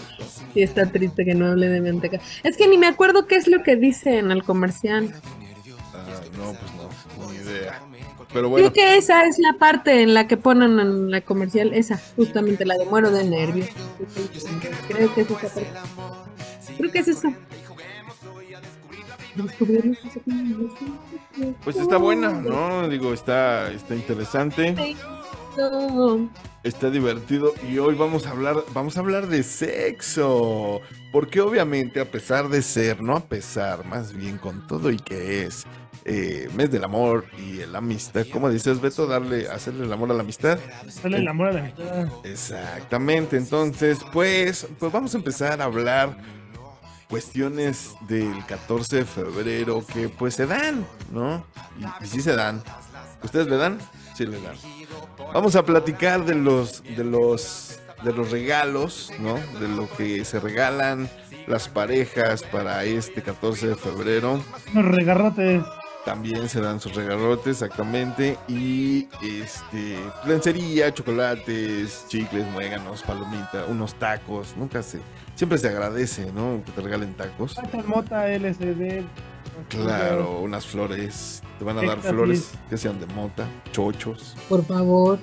Sí, está triste que no hable de manteca. Es que ni me acuerdo qué es lo que dice en el comercial. Ah, no, pues no, ni idea. Pero bueno, Creo que esa es la parte en la que ponen en la comercial, esa, justamente la de muero de nervios. Creo que es esa parte. Creo que es esa. Pues está buena, ¿no? Digo, está, está interesante. Está divertido y hoy vamos a hablar, vamos a hablar de sexo, porque obviamente a pesar de ser, no a pesar, más bien con todo y que es eh, mes del amor y la amistad, como dices Beto, darle, hacerle el amor a la amistad. Sale el amor a la mitad. Exactamente, entonces, pues, pues vamos a empezar a hablar cuestiones del 14 de febrero que pues se dan, ¿no? Y, y sí se dan. ¿Ustedes le dan? Sí le dan. Vamos a platicar de los de los de los regalos, ¿no? De lo que se regalan las parejas para este 14 de febrero. Unos regarrotes. También se dan sus regalotes, exactamente. Y este, lencería, chocolates, chicles, muéganos, palomitas, unos tacos. Nunca se, siempre se agradece, ¿no? Que te regalen tacos. Mota, LCD. Claro, unas flores. Te van a dar flores que sean de mota, chochos. Por favor.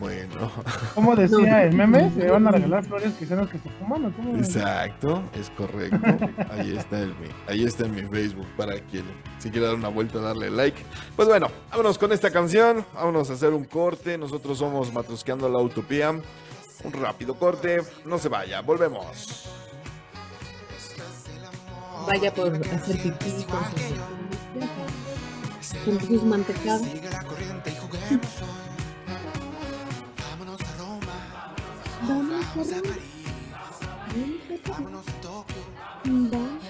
Bueno, ¿Cómo decía el meme? Se van a regalar flores que sean los que se fuman, ¿o cómo? exacto, es correcto. Ahí está, en mi, ahí está en mi Facebook para quien si quiere dar una vuelta, darle like. Pues bueno, vámonos con esta canción. Vámonos a hacer un corte. Nosotros somos Matrosqueando la Utopía. Un rápido corte. No se vaya, volvemos. Vaya por hacer pipí con sus, con sus mantecadas. Vamos a vamos a ver, París, vámonos a Tokio, vamos.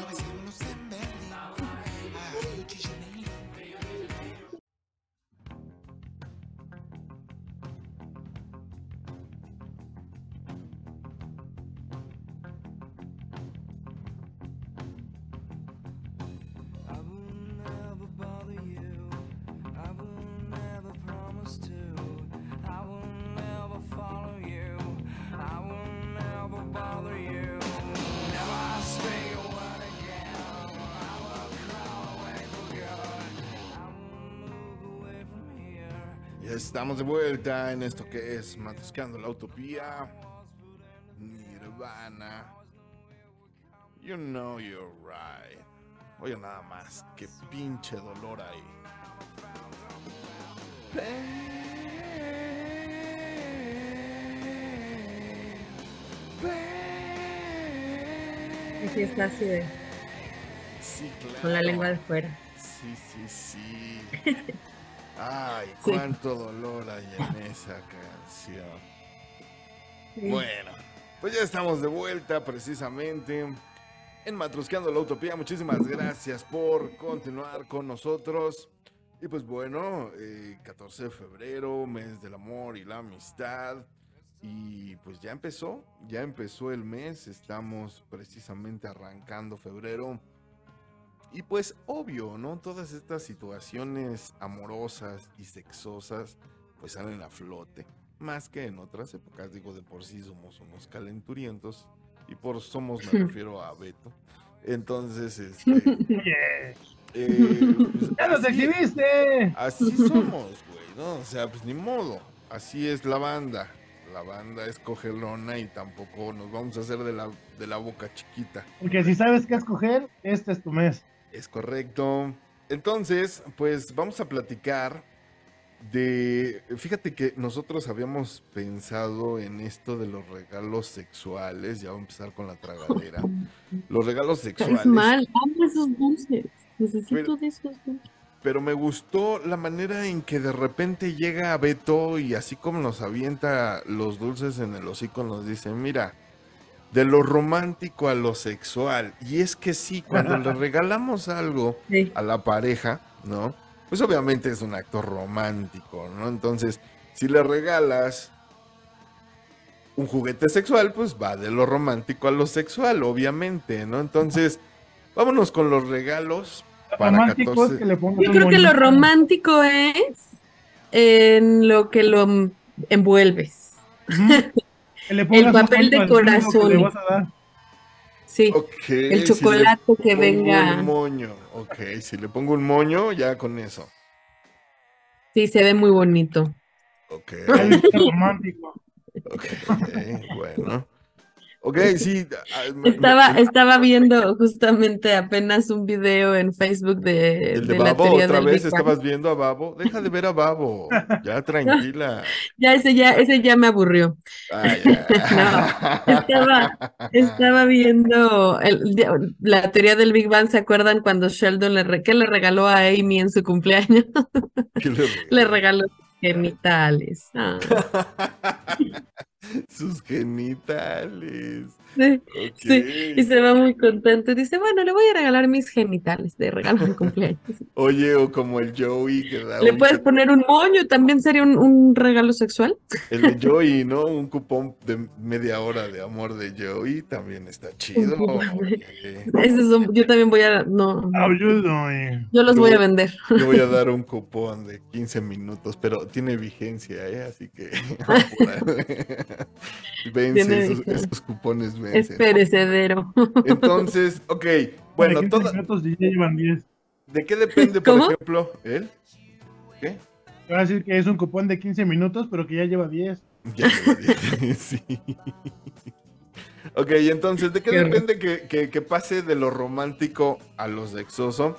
De vuelta en esto que es Matrosqueando la Utopía. Nirvana. You know you're right. Oye, nada más. Qué pinche dolor ahí. Y si está así de, Sí, claro. con la lengua de fuera. Sí, sí, sí. Ay, Sí. cuánto dolor hay en esa canción. Sí. Bueno, pues ya estamos de vuelta precisamente en Matrusqueando la Utopía. Muchísimas gracias por continuar con nosotros. Y pues bueno, eh, 14 de febrero, mes del amor y la amistad. Y pues ya empezó, ya empezó el mes, estamos precisamente arrancando febrero. Y pues obvio, ¿no? Todas estas situaciones amorosas y sexosas pues salen a flote. Más que en otras épocas, digo, de por sí somos unos calenturientos. Y por somos me refiero a Beto. Entonces, este... Yeah. eh, pues, ¡Ya nos exhibiste! Así somos, güey, ¿no? O sea, pues ni modo. Así es la banda. La banda es cogelona y tampoco nos vamos a hacer de la, de la boca chiquita. Porque si sabes qué escoger, este es tu mes. Es correcto. Entonces, pues vamos a platicar de... Fíjate que nosotros habíamos pensado en esto de los regalos sexuales. Ya voy a empezar con la tragadera. Los regalos sexuales. Es mal, amo esos dulces. Necesito Pero- de esos dulces. Pero me gustó la manera en que de repente llega Beto y así como nos avienta los dulces en el hocico, nos dice, mira, de lo romántico a lo sexual. Y es que sí, cuando le regalamos algo Sí. a la pareja, ¿no? Pues obviamente es un acto romántico, ¿no? Entonces, si le regalas un juguete sexual, pues va de lo romántico a lo sexual, obviamente, ¿no? Entonces, vámonos con los regalos para Romántico 14. es que le Yo creo que lo romántico es en lo que lo envuelves. Que le pongas un papel de corazón. le vas a dar. Sí, el chocolate que venga. Un moño, ok, si le pongo un moño, ya con eso. Sí, se ve muy bonito. Ok, romántico. ok, bueno. Ok, sí. ah, me- Estaba, estaba viendo justamente apenas un video en Facebook de, el de de la Babo, teoría otra del vez Big Bang. estabas viendo a Babo. Deja de ver a Babo. Ya, tranquila. Ya ese ya, ese ya me aburrió. Ya. Estaba, estaba viendo el- la teoría del Big Bang. ¿Se acuerdan cuando Sheldon le, re- ¿qué le regaló a Amy en su cumpleaños? ¿Qué le Le regaló genitales. Ah, Sus genitales. Sí, Ok. sí, y se va muy contento. Dice, bueno, le voy a regalar mis genitales de regalo de cumpleaños. Oye, o como el Joey que da Le un puedes poner un moño, también sería un, un regalo sexual. El de Joey, ¿no? Un cupón de media hora de amor de Joey también está chido. Esos son- yo también voy a, no, yo los Yo- voy a vender. Yo voy a dar un cupón de 15 minutos, pero tiene vigencia, ¿eh? Así que vence, Tiene esos, esos cupones Es perecedero. Entonces, ok, bueno, De 15 toda- minutos y ya llevan 10. ¿de qué depende, por ¿Cómo? ejemplo, él? ¿Qué? Te va a decir que es un cupón de 15 minutos, pero que ya lleva 10. Ya lo dije, sí. Ok, entonces, ¿de qué, depende que, que- que pase de lo romántico a lo sexoso?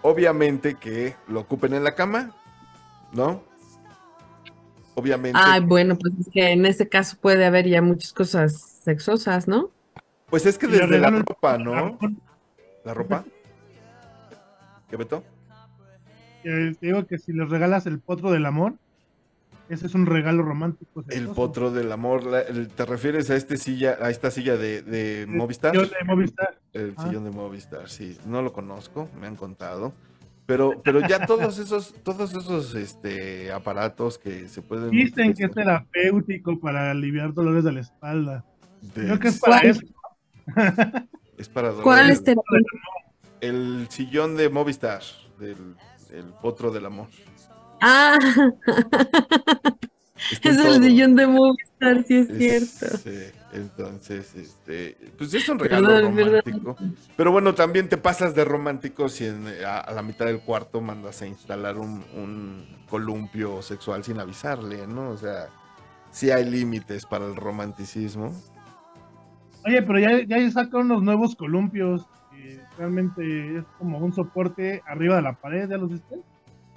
Obviamente que lo ocupen en la cama, ¿no? Obviamente. Ay, bueno, pues es que en ese caso puede haber ya muchas cosas sexosas, ¿no? pues es que desde la el- ropa, ¿no? ¿La ropa? ¿Qué, Beto? Eh, Te digo que si les regalas el potro del amor, ese es un regalo romántico. El potro del amor. la- el- ¿Te refieres a este silla, a esta silla de, de Movistar? Yo de Movistar. El Ah. sillón de Movistar, sí. No lo conozco, me han contado. Pero, pero ya todos esos, todos esos este, aparatos que se pueden. Dicen que es terapéutico para aliviar dolores de la espalda. De- Creo que es para ¿Cuál? eso. es para. ¿Cuál el, es este? el sillón de Movistar, del el potro del amor. Ah, Está es el sillón de Movistar, sí es Es- cierto. sí, entonces, este, pues es un regalo Perdón, romántico. Pero bueno, también te pasas de romántico si en- a, a la mitad del cuarto mandas a instalar un, un columpio sexual sin avisarle, ¿no? O sea, sí hay límites para el romanticismo. Oye, pero ya, ya sacaron unos nuevos columpios. que realmente es como un soporte arriba de la pared, ¿ya los viste?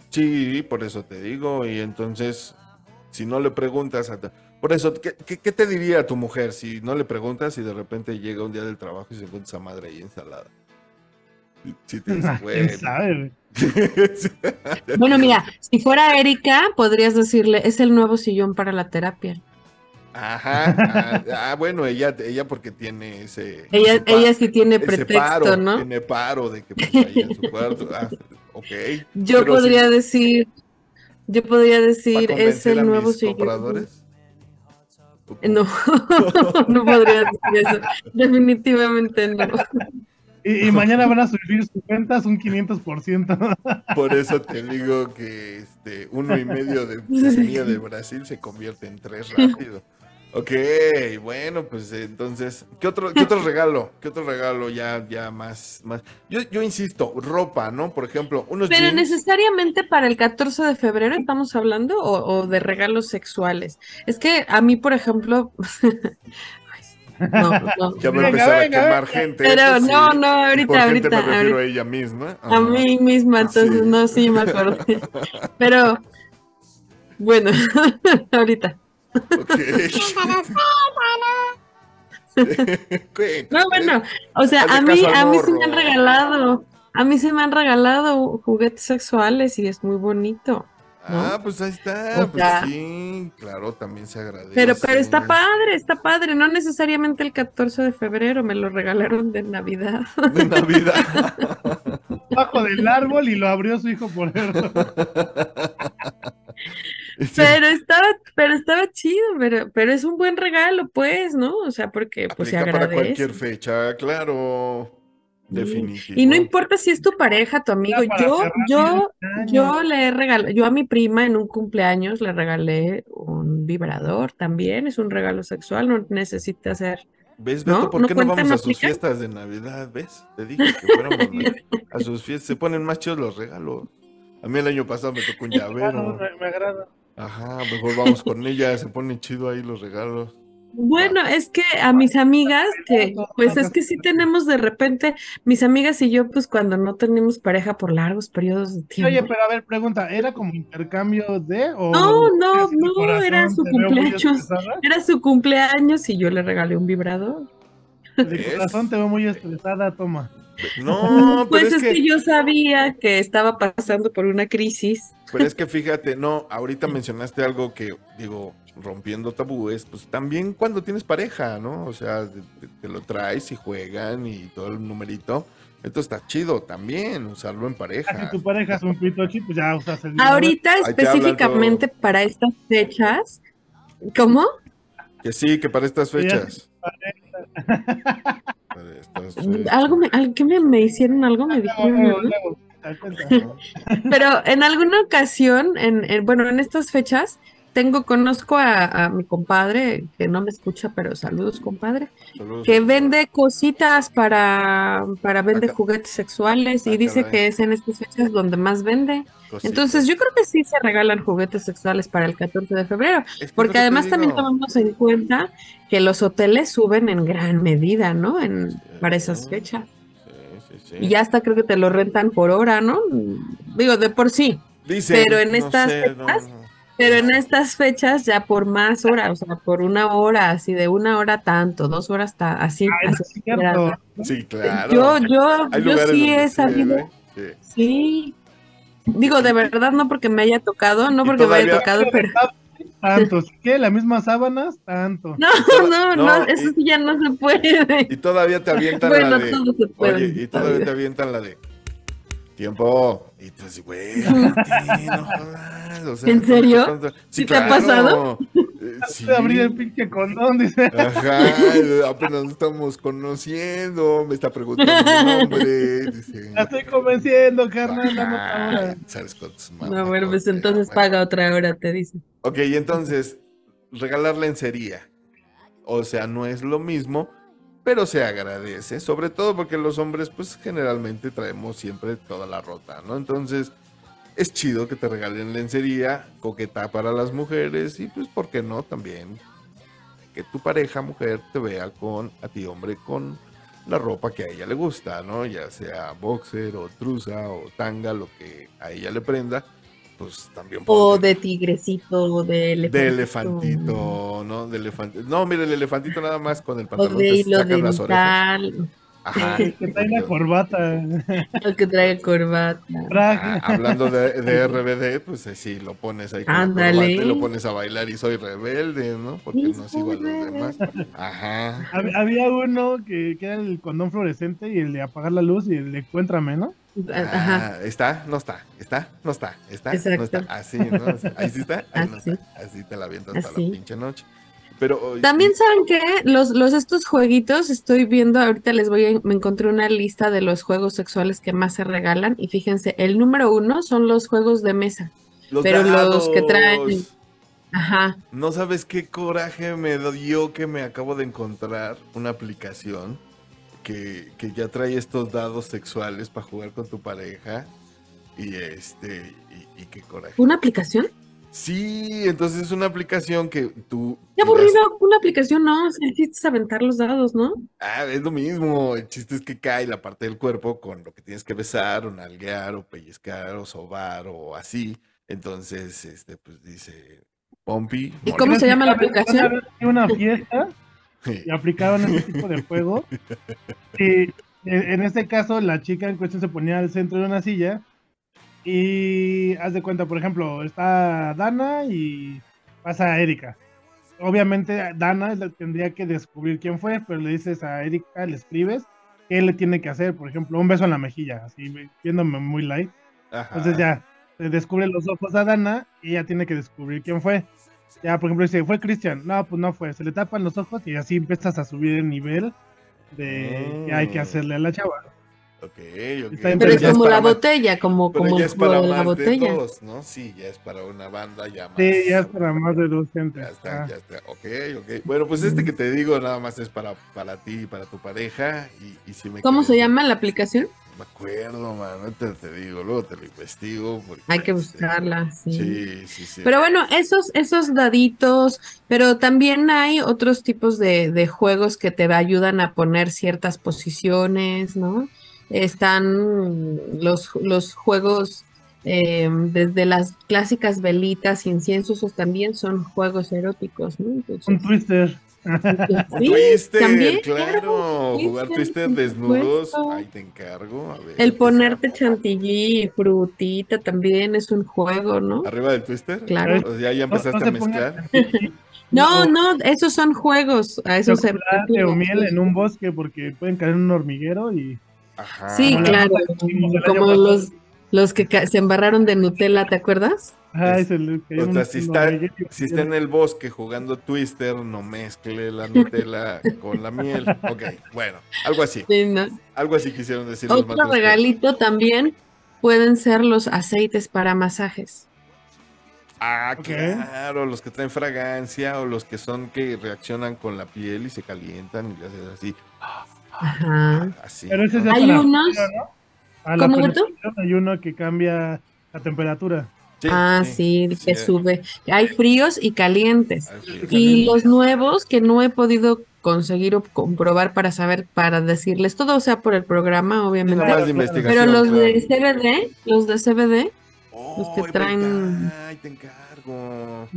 Sí, por eso te digo. Y entonces, si no le preguntas a... tu- Por eso, ¿qué, qué, qué te diría tu mujer si no le preguntas y de repente llega un día del trabajo y se encuentra esa madre ahí ensalada? Si te dice, ¿Quién bueno. sabe? Bueno, mira, si fuera Erika, podrías decirle, es el nuevo sillón para la terapia. Ajá. Ah, ah, bueno, ella, ella porque tiene ese. Ella, ella sí tiene pretexto, paro, ¿no? Tiene paro de que pues, ahí en su cuarto. Ah, ok. Yo Pero podría sí, decir, yo podría ¿pa' decir, es el nuevo compradores? No, no podría decir eso. Definitivamente no. Y, y mañana van a subir sus ventas un 500%. Por eso te digo que este uno y medio de de semilla de Brasil se convierte en tres rápido. Ok, bueno, pues entonces, ¿qué otro, qué otro regalo? ¿Qué otro regalo ya, ya más, más? Yo, yo insisto, ropa, ¿no? Por ejemplo, unos Pero jeans. necesariamente para el 14 de febrero estamos hablando o, o de regalos sexuales. Es que a mí, por ejemplo, no, no. Ya a Venga, empezar venga, a quemar venga. gente. Pero sí. no, no, ahorita, por gente ahorita, me refiero ahorita. a ella misma. A mí misma, entonces Sí. no, sí me acordé. Pero, bueno, ahorita. No, bueno, o sea, Hazle a mí, a mí sí me han regalado, a mí se me han regalado juguetes sexuales y es muy bonito. Ah, pues ahí está. O Pues sí, claro, también se agradece. Pero, pero está padre, está padre, no necesariamente el 14 de febrero, me lo regalaron de Navidad. De Navidad. Bajo del árbol y lo abrió su hijo por error. Sí. Pero estaba, pero estaba chido, pero, pero es un buen regalo, pues, ¿no? O sea, porque pues se Aplica para agradece. cualquier fecha, claro. Definitivo. Y no importa si es tu pareja, tu amigo, Para yo, yo, yo le he regalado, yo a mi prima en un cumpleaños le regalé un vibrador también, es un regalo sexual, no necesita hacer. ¿Ves, ¿No? Beto? ¿Por ¿No qué no cuenta, vamos no a sus fiestas de Navidad? ¿Ves? Te dije que fuéramos a sus fiestas. Se ponen más chidos los regalos. A mí el año pasado me tocó un Claro, llavero. me, me agrada. Ajá, mejor vamos con ella. Se ponen chido ahí los regalos. Bueno, es que a mis amigas, que pues es que sí tenemos de repente, mis amigas y yo, pues cuando no tenemos pareja por largos periodos de tiempo. Oye, pero a ver, pregunta, ¿era como intercambio de o No, no, no, corazón, era su cumpleaños. Era su cumpleaños y yo le regalé un vibrador. De corazón te veo muy estresada, toma. No, pero Pues es es que, que yo sabía que estaba pasando por una crisis. pero es que fíjate, no, ahorita mencionaste algo que, digo, rompiendo tabúes, pues también cuando tienes pareja, ¿no? O sea, te, lo traes y juegan y todo el numerito. Esto está chido también, usarlo en Ah, pareja. Si tu pareja es un pitochi, pues ya usas el dinero. Ahorita Ahí específicamente para estas fechas, ¿cómo? Que sí, que para estas fechas. Algo me, al- ¿qué me, me hicieron? Algo me dijeron. Pero en alguna ocasión, en, en- bueno, en estas fechas, tengo, conozco a, a mi compadre, que no me escucha, pero saludos, compadre, Saludos. que vende cositas para, para vende Acá. juguetes sexuales Ah, y dice caray. que es en estas fechas donde más vende. Cositas. Entonces yo creo que sí se regalan juguetes sexuales para el 14 de febrero, Es que porque además también tomamos en cuenta que los hoteles suben en gran medida, ¿no? En, Sí. para esas fechas. Sí, sí, sí. Y ya hasta creo que te lo rentan por hora, ¿no? Digo, de por sí. Dicen, pero en no estas sé, no, fechas, no. Pero en estas fechas ya por más horas, o sea, por una hora, así de una hora tanto, dos horas ta- así. Ah, así. Sí, claro. Yo, yo, Hay yo sí he sí, sabido, ¿eh? Sí. sí. Digo, de verdad, no porque me haya tocado, no porque me haya todavía- tocado, pero. Tanto, si quiere las mismas sábanas, tanto. No, no, No, no, eso y- sí ya no se puede. Y todavía te avientan Bueno, la de. todo se puede. Oye, y todavía te avientan la de. Tiempo. Y tú así, güey, no jodas, o sea, ¿En serio? ¿cuánto- ¿Sí te ha pasado? Eh, Sí. El pinche condón, dice. Ajá, apenas nos estamos conociendo, me está preguntando mi nombre, dice. La estoy convenciendo, carnal. dame otra hora. sabes cuántos No, bueno, pues entonces bueno. paga otra hora, te dice. Ok, y entonces, regalar lencería. O sea, no es lo mismo, pero se agradece. Sobre todo porque los hombres, pues generalmente traemos siempre toda la rota, ¿no? Entonces, es chido que te regalen lencería, coqueta para las mujeres y pues, ¿por qué no? También que tu pareja mujer te vea con, a ti hombre, con la ropa que a ella le gusta, ¿no? Ya sea boxer o truza o tanga, lo que a ella le prenda, pues también O de tigrecito, o de elefantito. de elefantito, ¿no? De elefantito. No, mire, el elefantito nada más con el O pantalón de te hilo sacan las orejas. dental, Ajá. Que trae la corbata. o que trae corbata. Ah, hablando de, de RBD, pues eh, sí, lo pones ahí con Ándale. y lo pones a bailar y soy rebelde, ¿no? Porque no sigo a los demás. Ajá. Hab- Había uno que, que era el condón fluorescente y el de apagar la luz y el de encuéntrame, ¿no? Ajá. Ah, ¿Está? No está. ¿Está? No está. ¿Está? No Exacto. está. Así, ¿no? Ahí sí está. Ahí no Así. está. Así te la avientas hasta la pinche noche. Pero. También saben que los, los estos jueguitos, estoy viendo, ahorita les voy a, me encontré una lista de los juegos sexuales que más se regalan y fíjense, el número uno son los juegos de mesa, los pero los que traen- dados. ajá, No sabes qué coraje me dio que me acabo de encontrar una aplicación que, que ya trae estos dados sexuales para jugar con tu pareja. Y este, y, y qué coraje. una aplicación. Sí, entonces es una aplicación que tú. Qué tú das- aburrido, una aplicación no, si el chiste es aventar los dados, ¿no? Ah, es lo mismo. El chiste es que cae la parte del cuerpo con lo que tienes que besar, o nalguear, o pellizcar, o sobar, o así. Entonces, este, pues dice Pompi. ¿Y cómo se llama la aplicación? Una fiesta y aplicaron ese tipo de juego. Y en este caso, la chica en cuestión se ponía al centro de una silla. Y haz de cuenta, por ejemplo, está Dana y pasa Erika. Obviamente, Dana tendría que descubrir quién fue, pero le dices a Erika, le escribes qué le tiene que hacer. Por ejemplo, un beso en la mejilla, así viéndome muy light. Ajá. Entonces ya, se descubre los ojos a Dana y ella tiene que descubrir quién fue. Ya, por ejemplo, dice, fue Cristian. No, pues no fue. Se le tapan los ojos y así empiezas a subir el nivel de que hay que Mm. hacerle a la chava. Pero es como la botella, como, como ya el es para juego de la más de botella. dos, ¿no? Sí, ya es para una banda ya más. Sí, ya es para más de dos gente. Ya está, Ah. ya está. Ok, ok. Bueno, pues este que te digo nada más es para, para ti y para tu pareja. Y, y si me ¿Cómo se llama la aplicación? No me acuerdo, man. ahorita te digo, luego te lo investigo. porque, Hay que este, buscarla, sí. Sí, sí, sí. Pero bueno, esos, esos daditos, pero también hay otros tipos de, de juegos que te ayudan a poner ciertas posiciones, ¿no? Están los, los juegos eh, desde las clásicas velitas, inciensos, también son juegos eróticos, ¿no? Entonces, Un twister. sí, Twister, también, claro. Jugar Twister desnudos. Ahí te encargo. A ver, El ¿qué ponerte chantilly y frutita también es un juego, ¿no? Arriba del Twister. Claro. O sea, ya empezaste no a mezclar. No, no, esos son juegos. A eso se o miel en un bosque porque pueden caer en un hormiguero y Ajá. Sí, claro. Como los, los que se embarraron de Nutella, ¿te acuerdas? ay, Es- se le O sea, si está, si está en el bosque jugando Twister, no mezcle la Nutella con la miel. Ok, bueno, algo así. Sí, ¿no? Algo así quisieron decir los Otro maestros. regalito también pueden ser los aceites para masajes. Ah, claro, los que traen fragancia o los que son que reaccionan con la piel y se calientan y le haces así. Ajá. Así. Pero ese es Hay unos- ¿no? ¿Cómo, hay uno que cambia la temperatura. Sí, ah, sí, sí, que sube. Hay fríos y calientes. Y los nuevos que no he podido conseguir o comprobar para saber, para decirles todo, o sea, por el programa, obviamente. investigación. Pero los claro. de CBD, los de CBD, los que Ay, traen- Ay, encargo.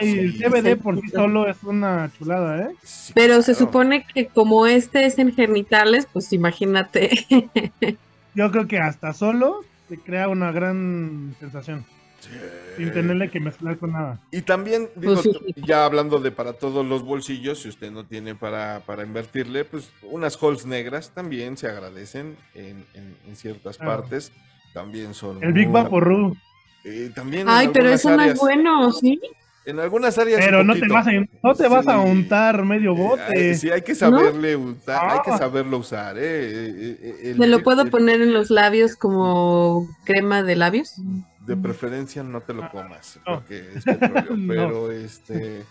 Ay, el. CBD Sí. por sí solo es una chulada, ¿eh? Sí, pero se supone que como este es en genitales, pues imagínate. Yo creo que hasta solo te crea una gran sensación, Sí. sin tenerle que mezclar con nada. Y también, digo, Pues sí. t- ya hablando de para todos los bolsillos, si usted no tiene para, para invertirle, pues unas holes negras también se agradecen en, en- en ciertas Claro. partes. También son. El Big Vaporru. Eh, también en Ay, pero eso no es bueno, ¿sí? En algunas áreas. Pero un no te vas a, no te vas a untar medio Eh, bote. ay, sí, hay que saberle usar, hay que Ah. saberlo usar, eh. eh, eh, el- ¿Me lo puedo el- poner en los labios como crema de labios? De preferencia no te lo comas, no. porque es petróleo, No. pero este,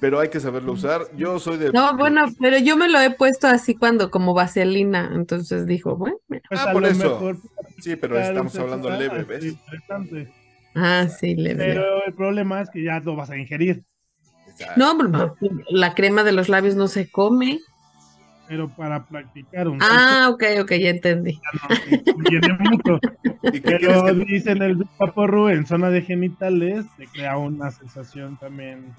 pero hay que saberlo usar. Yo soy de. No, bueno, pero yo me lo he puesto así cuando como vaselina, entonces dijo, bueno, mira. Pues Ah, a por eso. mejor Sí, pero estamos se hablando leve, ¿ves? ah, sí, le veo. Pero el problema es que ya lo vas a ingerir. Exacto. No, pero la crema de los labios no se come. Pero para practicar un Ah, ok, ok, ya entendí. viene mucho. ¿Y Pero que- dicen el Vaporru en zona de genitales te crea una sensación también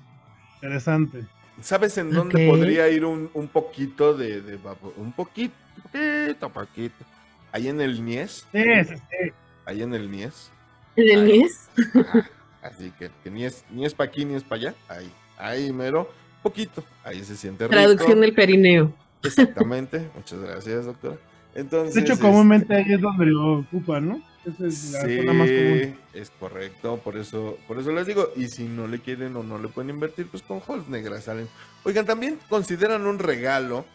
interesante. ¿Sabes en dónde podría ir un, un poquito de, de vapor? Un poquito, poquito, poquito. Ahí en el Nies. Sí, sí, sí. Ahí en el Nies. ¿En el. Nies? Ajá. Así que, que ni es, ni es para aquí ni es para allá. Ahí, ahí mero. Poquito. Ahí se siente rico. Traducción del perineo. Exactamente. Muchas gracias, doctora. Entonces. De hecho, este, comúnmente ahí es donde lo ocupan, ¿no? Esa es la sí, zona más común. Es correcto, por eso, por eso les digo. Y si no le quieren o no le pueden invertir, pues con holes negras salen. Oigan, también consideran un regalo,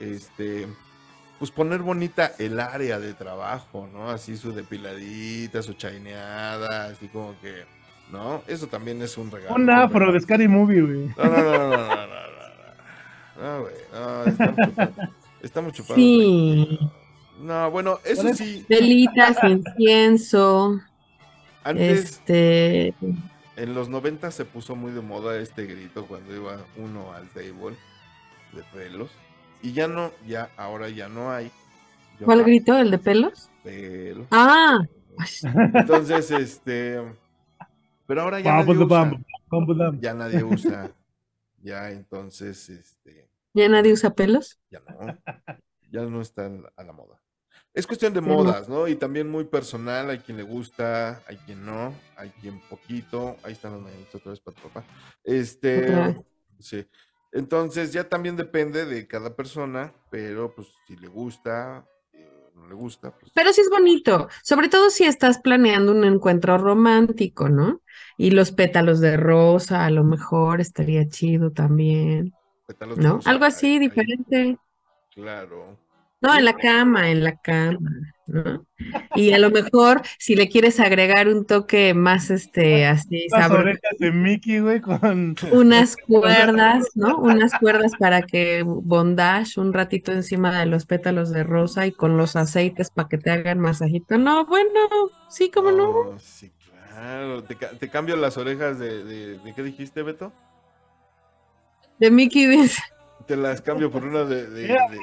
este, pues poner bonita el área de trabajo, ¿no? Así su depiladita, su chaineada, así como que, ¿no? Eso también es un regalo. Un afro de Scary Movie, güey. No, no, no, no, no, no, no, no, güey, no, estamos chupados. Chupados. Sí bueno, eso sí, Velitas, incienso, antes... este, En los 90 se puso muy de moda este grito cuando iba uno al table de pelos. Y ya no, ya, ahora ya no hay. Yo ¿cuál no- grito? ¿El de pelos? Pelo. Ah, Entonces, este. Pero ahora ya nadie usa. Ya nadie usa. Ya, entonces, este. ¿ya nadie usa pelos? Ya no. Ya no está a la moda. Es cuestión de modas, ¿no? Y también muy personal. Hay quien le gusta, hay quien no, hay quien poquito. Ahí están las mañanitas otra vez para tu papá. Este. Sí. Entonces ya también depende de cada persona, pero pues si le gusta, eh, no le gusta, pues Pero sí es bonito, sobre todo si estás planeando un encuentro romántico, ¿no? Y los pétalos de rosa, a lo mejor estaría chido también, pétalos de ¿no? rosa, Algo así ahí, diferente. Claro. No, en la cama, en la cama, ¿no? Y a lo mejor si le quieres agregar un toque más, este, así Las sabroso, orejas de Mickey, güey, con... unas cuerdas, ¿no? Unas cuerdas para que bondage un ratito encima de los pétalos de rosa y con los aceites para que te hagan masajito. No, bueno, sí, cómo no. Oh, sí, claro. Te, ca- te cambio las orejas de, de, ¿de qué dijiste, Beto? De Mickey dice. Te las cambio por una de, de- de-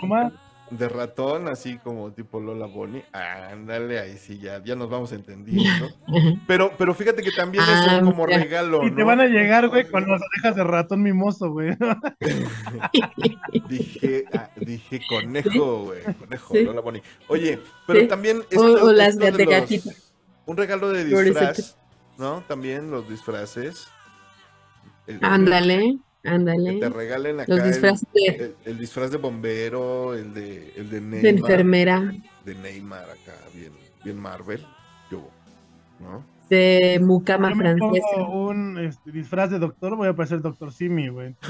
de ratón, así como tipo Lola Bonnie. Ándale, ahí sí, ya, ya nos vamos entendiendo. Pero, pero fíjate que también es Ah, un como ya. regalo, Y te ¿no? van a llegar, güey, con las orejas de ratón mimoso, güey. Dije, ah, dije conejo, güey. Conejo, Sí. Lola Bonnie. Oye, pero Sí. también. O- o las esto de- de los- gatito. Un regalo de disfraz, ¿no? También los disfraces. El- Ándale, Que te regalen acá Los el- disfraces de, el, el disfraz de bombero, el de, el de Neymar. de enfermera, de Neymar acá, bien, bien Marvel. Yo, ¿no? de mucama Yo me francesa. pongo un este, disfraz de doctor, voy a parecer doctor Simi, güey.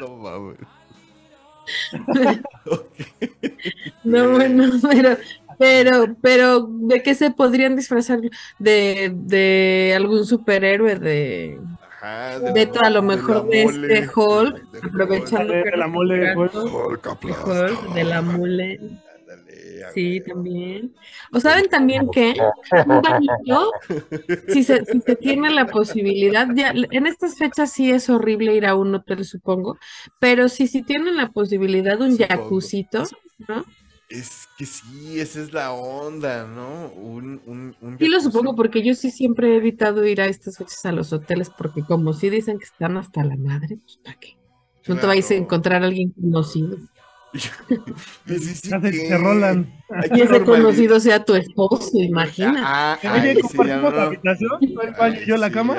No mames. No, bueno, pero, pero, pero, ¿de qué se podrían disfrazar? De, de algún superhéroe, de Ajá, de Beto, la- a lo mejor de mole, este Hulk, de- de aprovechando De la mole Hulk. de aplasta. Hulk, de la mole. Sí, también. O saben también que un bañito, si se, si se tiene la posibilidad, ya en estas fechas sí es horrible ir a un hotel, supongo, pero si si tienen la posibilidad un jacuzito, ¿no? Es que sí, esa es la onda, ¿no? Un, un, un Sí lo supongo porque yo sí siempre he evitado ir a estas fechas a los hoteles porque como sí dicen que están hasta la madre, pues ¿para qué? No te vayas a Claro. encontrar a alguien conocido. Y sí, sí, se que- te rolan. Y que ese conocido sea tu esposo, imagina. Ah, ah, Oye, ahí sí ya ¿compartimos la no. habitación? ¿Tú el baño y yo la cama?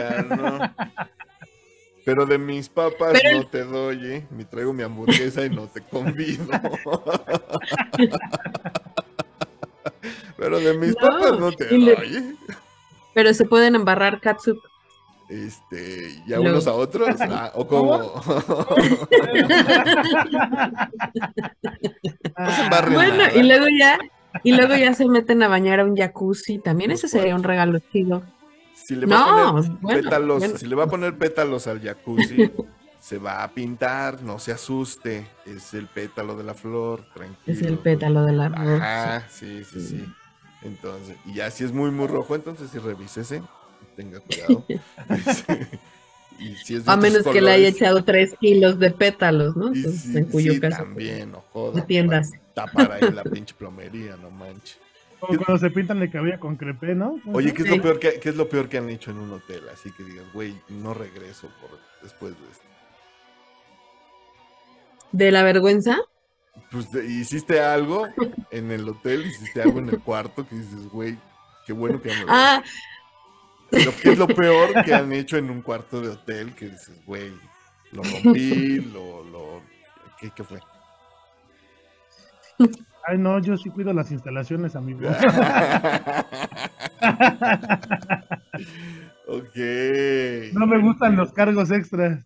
Ya. Pero de mis papas Pero- no te doy, ¿eh? Me traigo mi hamburguesa y no te convido. Pero de mis No, papas no te le- doy, ¿eh? Pero se pueden embarrar catsup. Este, ¿y a Lo- unos a otros? Ah, ¿O como? Bueno, nada. y luego ya, y luego ya se meten a bañar a un jacuzzi. También ese sería un regalo chido. Si le va a poner bueno, pétalos, bueno. si le va a poner pétalos al jacuzzi, se va a pintar, no se asuste. Es el pétalo de la flor, tranquilo. Es el pétalo de la rosa. Ajá, sí, sí, sí. Entonces, y ya si es muy, muy rojo, entonces sí revísese. Tenga cuidado. y si es de A menos que le haya echado tres kilos de pétalos, ¿no? Entonces, sí, en cuyo sí, caso. también, no joda. Defiéndase. para Tapar ahí la pinche plomería, no manches. Como cuando se pintan el cabello con crepé, ¿no? Oye, ¿qué es, Sí. lo peor que, qué es lo peor que han hecho en un hotel? Así que digas, güey, no regreso por después de esto. ¿De la vergüenza? Pues de- hiciste algo en el hotel, hiciste algo en el cuarto que dices, güey, qué bueno que ya me. Ah, Pero ¿qué es lo peor que han hecho en un cuarto de hotel? Que dices, güey, lo rompí, lo, lo, ¿qué, qué fue? Ay, no, yo sí cuido las instalaciones, amigo. ok. No me gustan los cargos extras.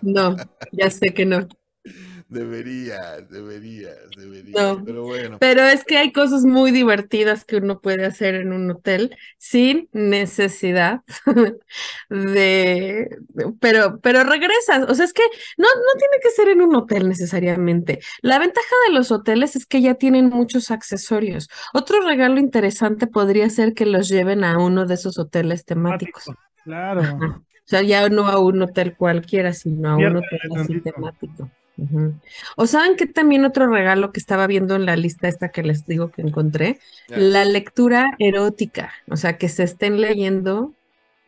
no, ya sé que no. Deberías, deberías, deberías. No. Pero bueno. Pero es que hay cosas muy divertidas que uno puede hacer en un hotel sin necesidad de, pero, pero regresas. O sea, es que no, no tiene que ser en un hotel necesariamente. La ventaja de los hoteles es que ya tienen muchos accesorios. Otro regalo interesante podría ser que los lleven a uno de esos hoteles temáticos. Claro. O sea, ya no a un hotel cualquiera, sino a un hotel así tantito. O saben que también otro regalo que estaba viendo en la lista esta que les digo que encontré, la lectura erótica, o sea, que se estén leyendo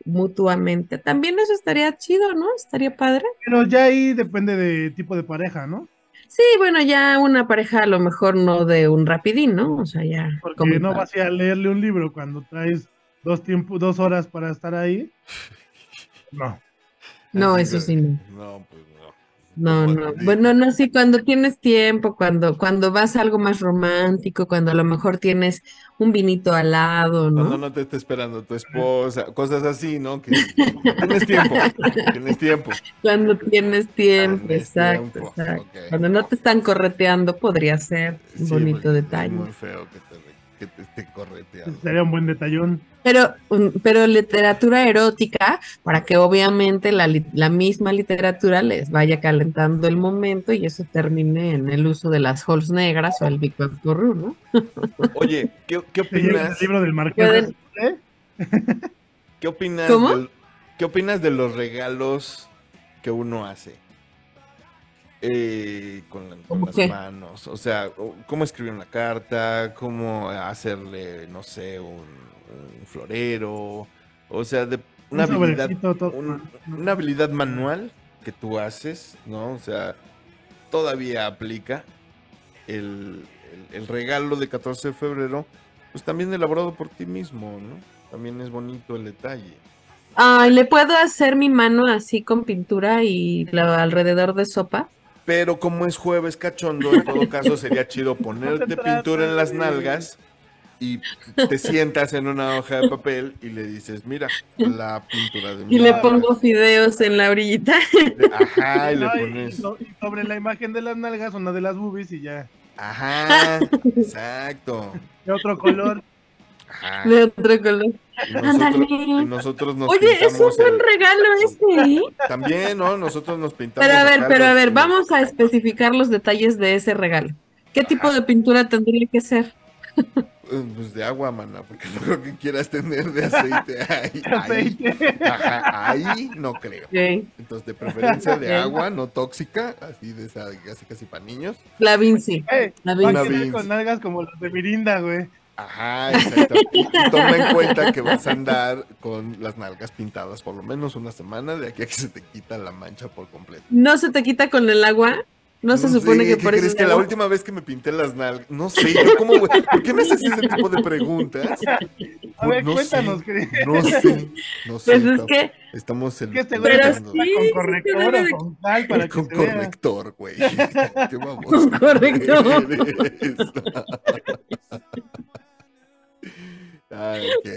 mutuamente. También eso estaría chido, ¿no? Estaría padre. Pero ya ahí depende de tipo de pareja, ¿no? Sí, bueno, ya una pareja a lo mejor no de un rapidín, ¿no? O sea, ya. Porque no vas a leerle un libro cuando traes dos tiempos, dos horas para estar ahí. No. No, Así eso sí, no. No, pues no. No, no. Bueno, no, sí, cuando tienes tiempo, cuando, cuando vas a algo más romántico, cuando a lo mejor tienes un vinito al lado, Cuando ¿no? no te está esperando tu esposa, cosas así, ¿no? Que tienes tiempo, tienes tiempo. Cuando tienes tiempo, Tienes exacto, tiempo, exacto. Cuando no te están correteando, podría ser un Sí, bonito detalle. Es muy feo que te, que te esté correteando. Sería un buen detallón. Pero, un- pero literatura erótica, para que obviamente la, la misma literatura les vaya calentando el momento y eso termine en el uso de las halls negras o el Big Bang Guru, ¿no? Oye, ¿qué, llega el opinas? libro del Marqués. ¿eh? ¿Qué opinas? ¿Cómo? del- ¿Qué opinas de los regalos que uno hace eh, con, la- con ¿Cómo las manos. O sea, cómo escribir una carta, cómo hacerle, no sé, un, un florero. O sea, de una Un habilidad, un- una habilidad manual que tú haces, ¿no? O sea, todavía aplica el, el- el regalo de 14 de febrero, pues también elaborado por ti mismo, ¿no? También es bonito el detalle. Ay, ¿le puedo hacer mi mano así con pintura y la- alrededor de sopa? Pero como es jueves cachondo, en todo caso sería chido ponerte pintura en las nalgas y te sientas en una hoja de papel y le dices, mira, la pintura de mi Y le nalga". pongo fideos en la orillita. Ajá, y le pones. y sobre la imagen de las nalgas, una de las boobies y ya. Ajá, exacto. De otro color. Ajá. De otro color. Nosotros, nosotros nos Oye, es un buen el- regalo ese, ¿eh? También, ¿no? Nosotros nos pintamos. Pero a ver, pero a ver, vamos a especificar los detalles de ese regalo. ¿Qué tipo de pintura tendría que ser? eh, Pues de agua, mana, porque no creo que quieras tener de aceite ahí. ahí. Aceite. Ajá, ahí no creo. Entonces, de preferencia de agua, no tóxica, así de esa, casi casi para niños. La Vinci. Eh, La Vinci. con nalgas como las de Mirinda, güey. Ajá, exacto. Toma en cuenta que vas a andar con las nalgas pintadas por lo menos una semana de aquí a que se te quita la mancha por completo. ¿No se te quita con el agua? No, se supone sé, que ¿qué por eso crees es que la última vez que me pinté las nalgas? No sé, yo cómo, güey, ¿por qué me haces ese tipo de preguntas? A ver, No cuéntanos, sé. No sé, no sé. Pues es estamos- que, Estamos en. Que güey Pero te sí, con corrector o con tal para que con corrector, güey. Con corrector. Ok.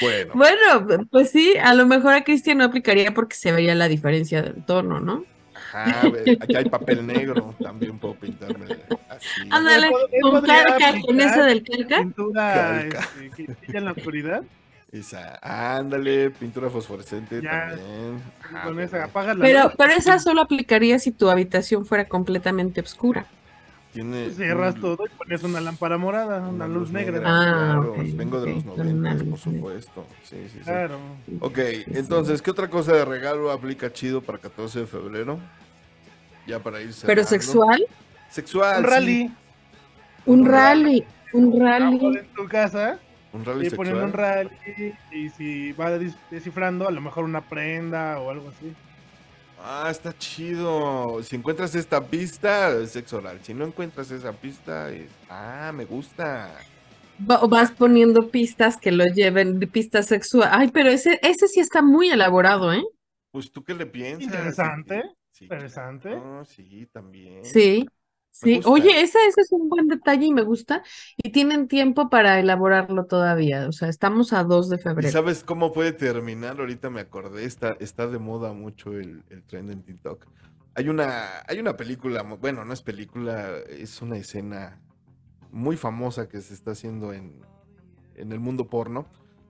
Bueno, bueno, pues sí, a lo mejor a Cristian no aplicaría porque se vería la diferencia del tono, ¿no? ajá, a ver, aquí hay papel negro, también puedo pintarme así. Ándale, con calca, con ese del calca. Pintura Calca. este, que brilla en la oscuridad. Esa, ándale, pintura fosforescente Ya. también. Ajá, con esa pero apagas la Pero, luz, pero esa solo aplicaría si tu habitación fuera completamente oscura. Tiene cierras un- todo y pones una lámpara morada, una, luz negra. Ah, claro, ok, vengo de los con una noventas, por luz negra. supuesto. Sí, sí, sí. Claro. Ok, entonces, ¿qué otra cosa de regalo aplica chido para 14 de febrero? Ya para ir Pero sexual, Sexual. Un sí. rally. un rally, un rally. en tu casa Un rally y poniendo un rally y si va des- descifrando a lo mejor una prenda o algo así. Ah, está chido. Si encuentras esta pista, es sexo oral. Si no encuentras esa pista, es... Ah, me gusta. Va- Vas poniendo pistas que lo lleven, pistas sexuales. Ay, pero ese, ese sí está muy elaborado, ¿eh? Pues, ¿tú qué le piensas? Interesante, Sí, interesante. claro, sí, también. Sí, sí. Oye, ese, ese es un buen detalle y me gusta. Y tienen tiempo para elaborarlo todavía. O sea, estamos a 2 de ¿Y febrero. sabes cómo puede terminar? Ahorita me acordé, está, está de moda mucho el, el trend en TikTok. Hay una, hay una película, bueno, no es película, es una escena muy famosa que se está haciendo en, en el mundo porno,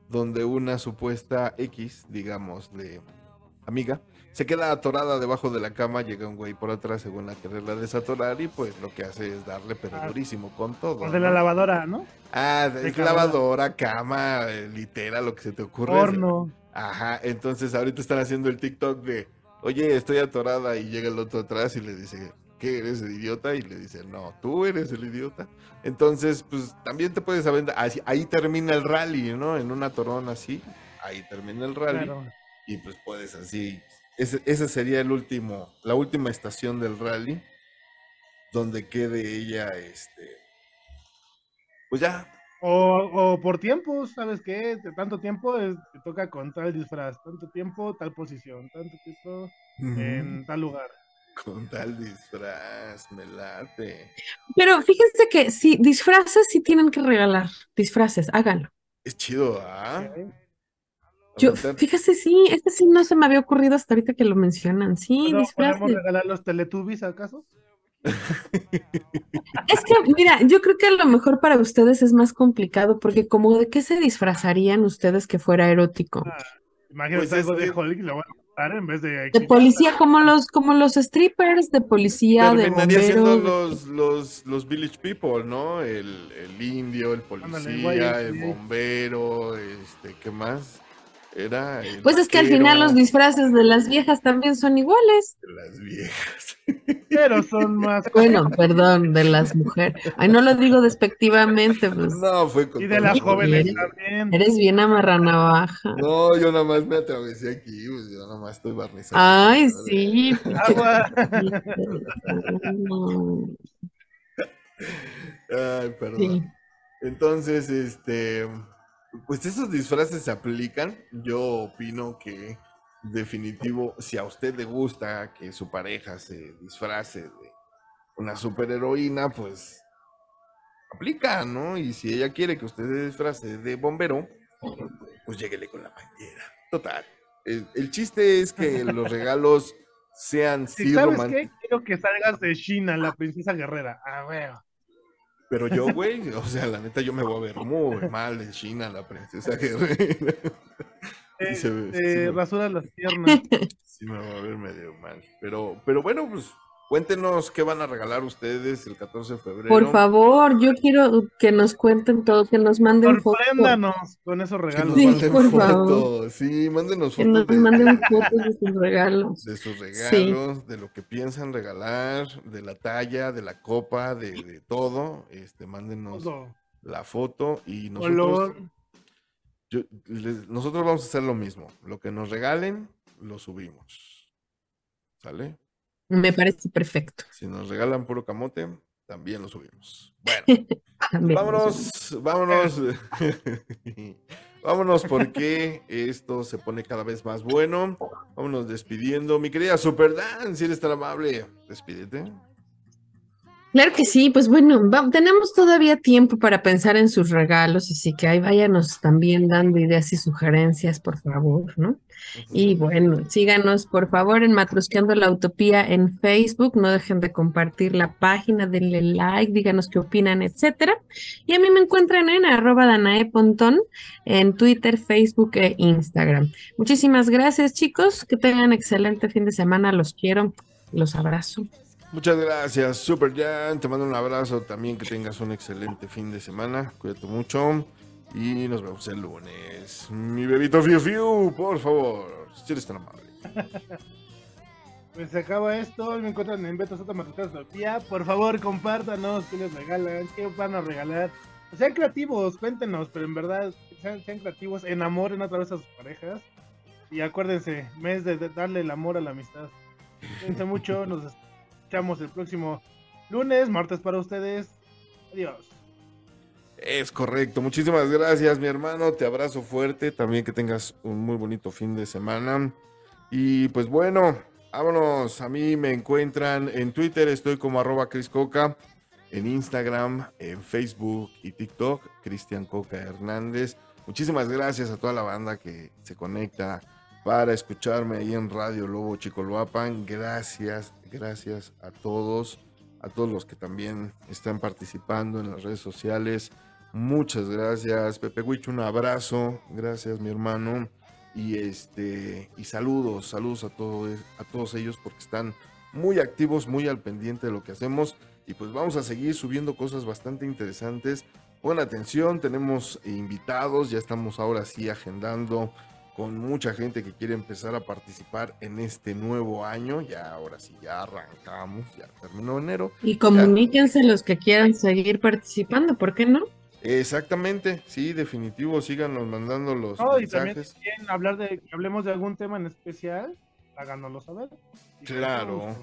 donde una supuesta X, digamos, de amiga, se queda atorada debajo de la cama, llega un güey por atrás según la quererla desatorar y pues lo que hace es darle pero Ah. durísimo con todo. Por de la lavadora, ¿no? Ah, de es lavadora, cama, eh, litera, lo que se te ocurre. Horno. Ajá, entonces ahorita están haciendo el TikTok de, oye, estoy atorada y llega el otro atrás y le dice, ¿qué eres el idiota? Y le dice, no, tú eres el idiota. Entonces, pues también te puedes aventar, así- ahí termina el rally, ¿no? En una torona así, ahí termina el rally Claro. y pues puedes así, ese, ese sería el último, la última estación del rally, donde quede ella, este, pues ya, O, o por tiempo, ¿sabes qué? De tanto tiempo es- te toca con tal disfraz, tanto tiempo, tal posición, tanto tiempo en tal lugar. Con tal disfraz, me late. Pero fíjense que sí, disfraces sí tienen que regalar. Disfraces, háganlo. Es chido, ¿ah? Yo, fíjese, sí, este sí no se me había ocurrido hasta ahorita que lo mencionan. Sí, ¿Podemos- disfraces. ¿Podemos regalar los Teletubbies acaso? Es que, mira, yo creo que a lo mejor para ustedes es más complicado porque como de qué se disfrazarían ustedes que fuera erótico. Imagínate Pues es algo de Hulk y lo van a matar en vez de... De policía, como los, como los strippers, de policía, de Terminaría bomberos. los, los, los village people, ¿no? El, el indio, el Ándale, policía, guay, el sí. bombero, este, ¿qué más? Era Pues es que al final los disfraces de las viejas también son iguales. de las viejas. Pero son más. Bueno, perdón, de las mujeres. Ay, no lo digo despectivamente, pues No, fue con Y de las jóvenes Bien. también. eres bien amarranavaja. No, yo nada más me atravesé aquí, pues yo nada más estoy barnizando. Ay, sí. Agua. Ay, perdón. sí. Entonces, este, pues esos disfraces se aplican. Yo opino que definitivo, si a usted le gusta que su pareja se disfrace de una superheroína, pues aplica, ¿no? Y si ella quiere que usted se disfrace de bombero, pues lléguele con la pañera. Total. El, el chiste es que los regalos sean Si sí sabes qué, quiero que salgas de China, la princesa guerrera. A ver. Pero yo, güey, o sea, la neta, yo me voy a ver muy mal de China, la princesa guerrera. Te, se ve- te sí me- rasuras las piernas. Sí, me va a ver medio mal. Pero, pero bueno, pues cuéntenos qué van a regalar ustedes el 14 de febrero. Por favor, yo quiero que nos cuenten todo, que nos manden fotos. Sorpréndanos con esos Que nos regalos. Sí, manden por fotos. favor. Sí, mándenos Que fotos nos de, manden fotos de sus regalos. de sus regalos, de lo que piensan regalar, de la talla, de la copa, de, de todo. Este, mándenos Todo. la foto y nosotros, Color. yo- les- nosotros vamos a hacer lo mismo. Lo que nos regalen, lo subimos. ¿Sale? Me parece perfecto. Si nos regalan puro camote, también lo subimos. Bueno, vámonos, vámonos. vámonos porque esto se pone cada vez más bueno. Vámonos despidiendo. Mi querida Super Dan, si eres tan amable, despídete. Claro que sí, pues bueno, va- tenemos todavía tiempo para pensar en sus regalos, así que ahí váyanos también dando ideas y sugerencias, por favor, ¿no? Y bueno, síganos por favor en Matrusqueando la Utopía en Facebook, no dejen de compartir la página, denle like, díganos qué opinan, etcétera. Y a mí me encuentran en arroba Danae Pontón en Twitter, Facebook e Instagram. Muchísimas gracias, chicos, que tengan excelente fin de semana, los quiero, los abrazo. Muchas gracias, Super Jan. Te mando un abrazo también. Que tengas un excelente fin de semana. Cuídate mucho. Y nos vemos el lunes. Mi bebito Fiu Fiu, por favor. Si eres tan amable. Pues se acaba esto. Me encuentran en Beto Soto Matutas Utopía. Por favor, compártanos qué les regalan, qué van a regalar. Sean creativos, cuéntenos, pero en verdad, sean, sean creativos, enamoren otra vez a sus parejas. Y acuérdense, mes de darle el amor a la amistad. Cuídense mucho, nos escuchamos el próximo lunes, martes para ustedes. Adiós. Es correcto. Muchísimas gracias, mi hermano. Te abrazo fuerte. También que tengas un muy bonito fin de semana. Y pues bueno, vámonos. A mí me encuentran en Twitter. Estoy como arroba Cris Coca. En Instagram, en Facebook y TikTok, Cristian Coca Hernández. Muchísimas gracias a toda la banda que se conecta para escucharme ahí en Radio Lobo Chicoloapan. Gracias, gracias a todos, a todos los que también están participando en las redes sociales. Muchas gracias, Pepe Huich, un abrazo. Gracias, mi hermano. Y este, y saludos, saludos a todos, a todos ellos porque están muy activos, muy al pendiente de lo que hacemos. Y pues vamos a seguir subiendo cosas bastante interesantes. Pon atención, tenemos invitados, ya estamos ahora sí agendando con mucha gente que quiere empezar a participar en este nuevo año. Ya ahora sí, ya arrancamos, ya terminó enero. Y comuníquense los que quieran seguir participando, ¿por qué no? Exactamente, sí, definitivo, síganos mandando los No, y también mensajes. si quieren hablar de, que hablemos de algún tema en especial, háganoslo saber. Y Claro.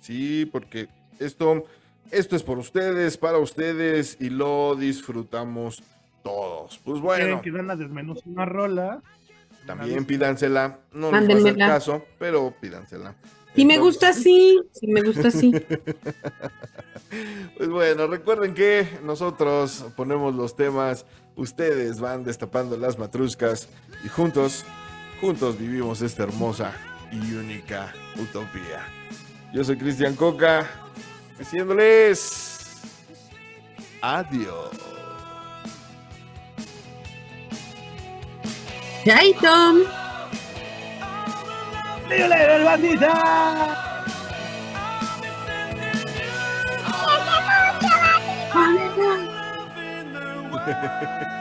Sí, porque esto, esto es por ustedes, para ustedes y lo disfrutamos todos. Pues bueno, Quieren que van a desmenuzar una rola. También pídansela, no les va a caso, pero pídansela. Si me gusta así, si me gusta así. Pues bueno, recuerden que nosotros ponemos los temas, ustedes van destapando las matruscas y juntos, juntos vivimos esta hermosa y única utopía. Yo soy Cristian Coca, diciéndoles adiós. Chaito. ¡Dígale, bandita! Love in the world.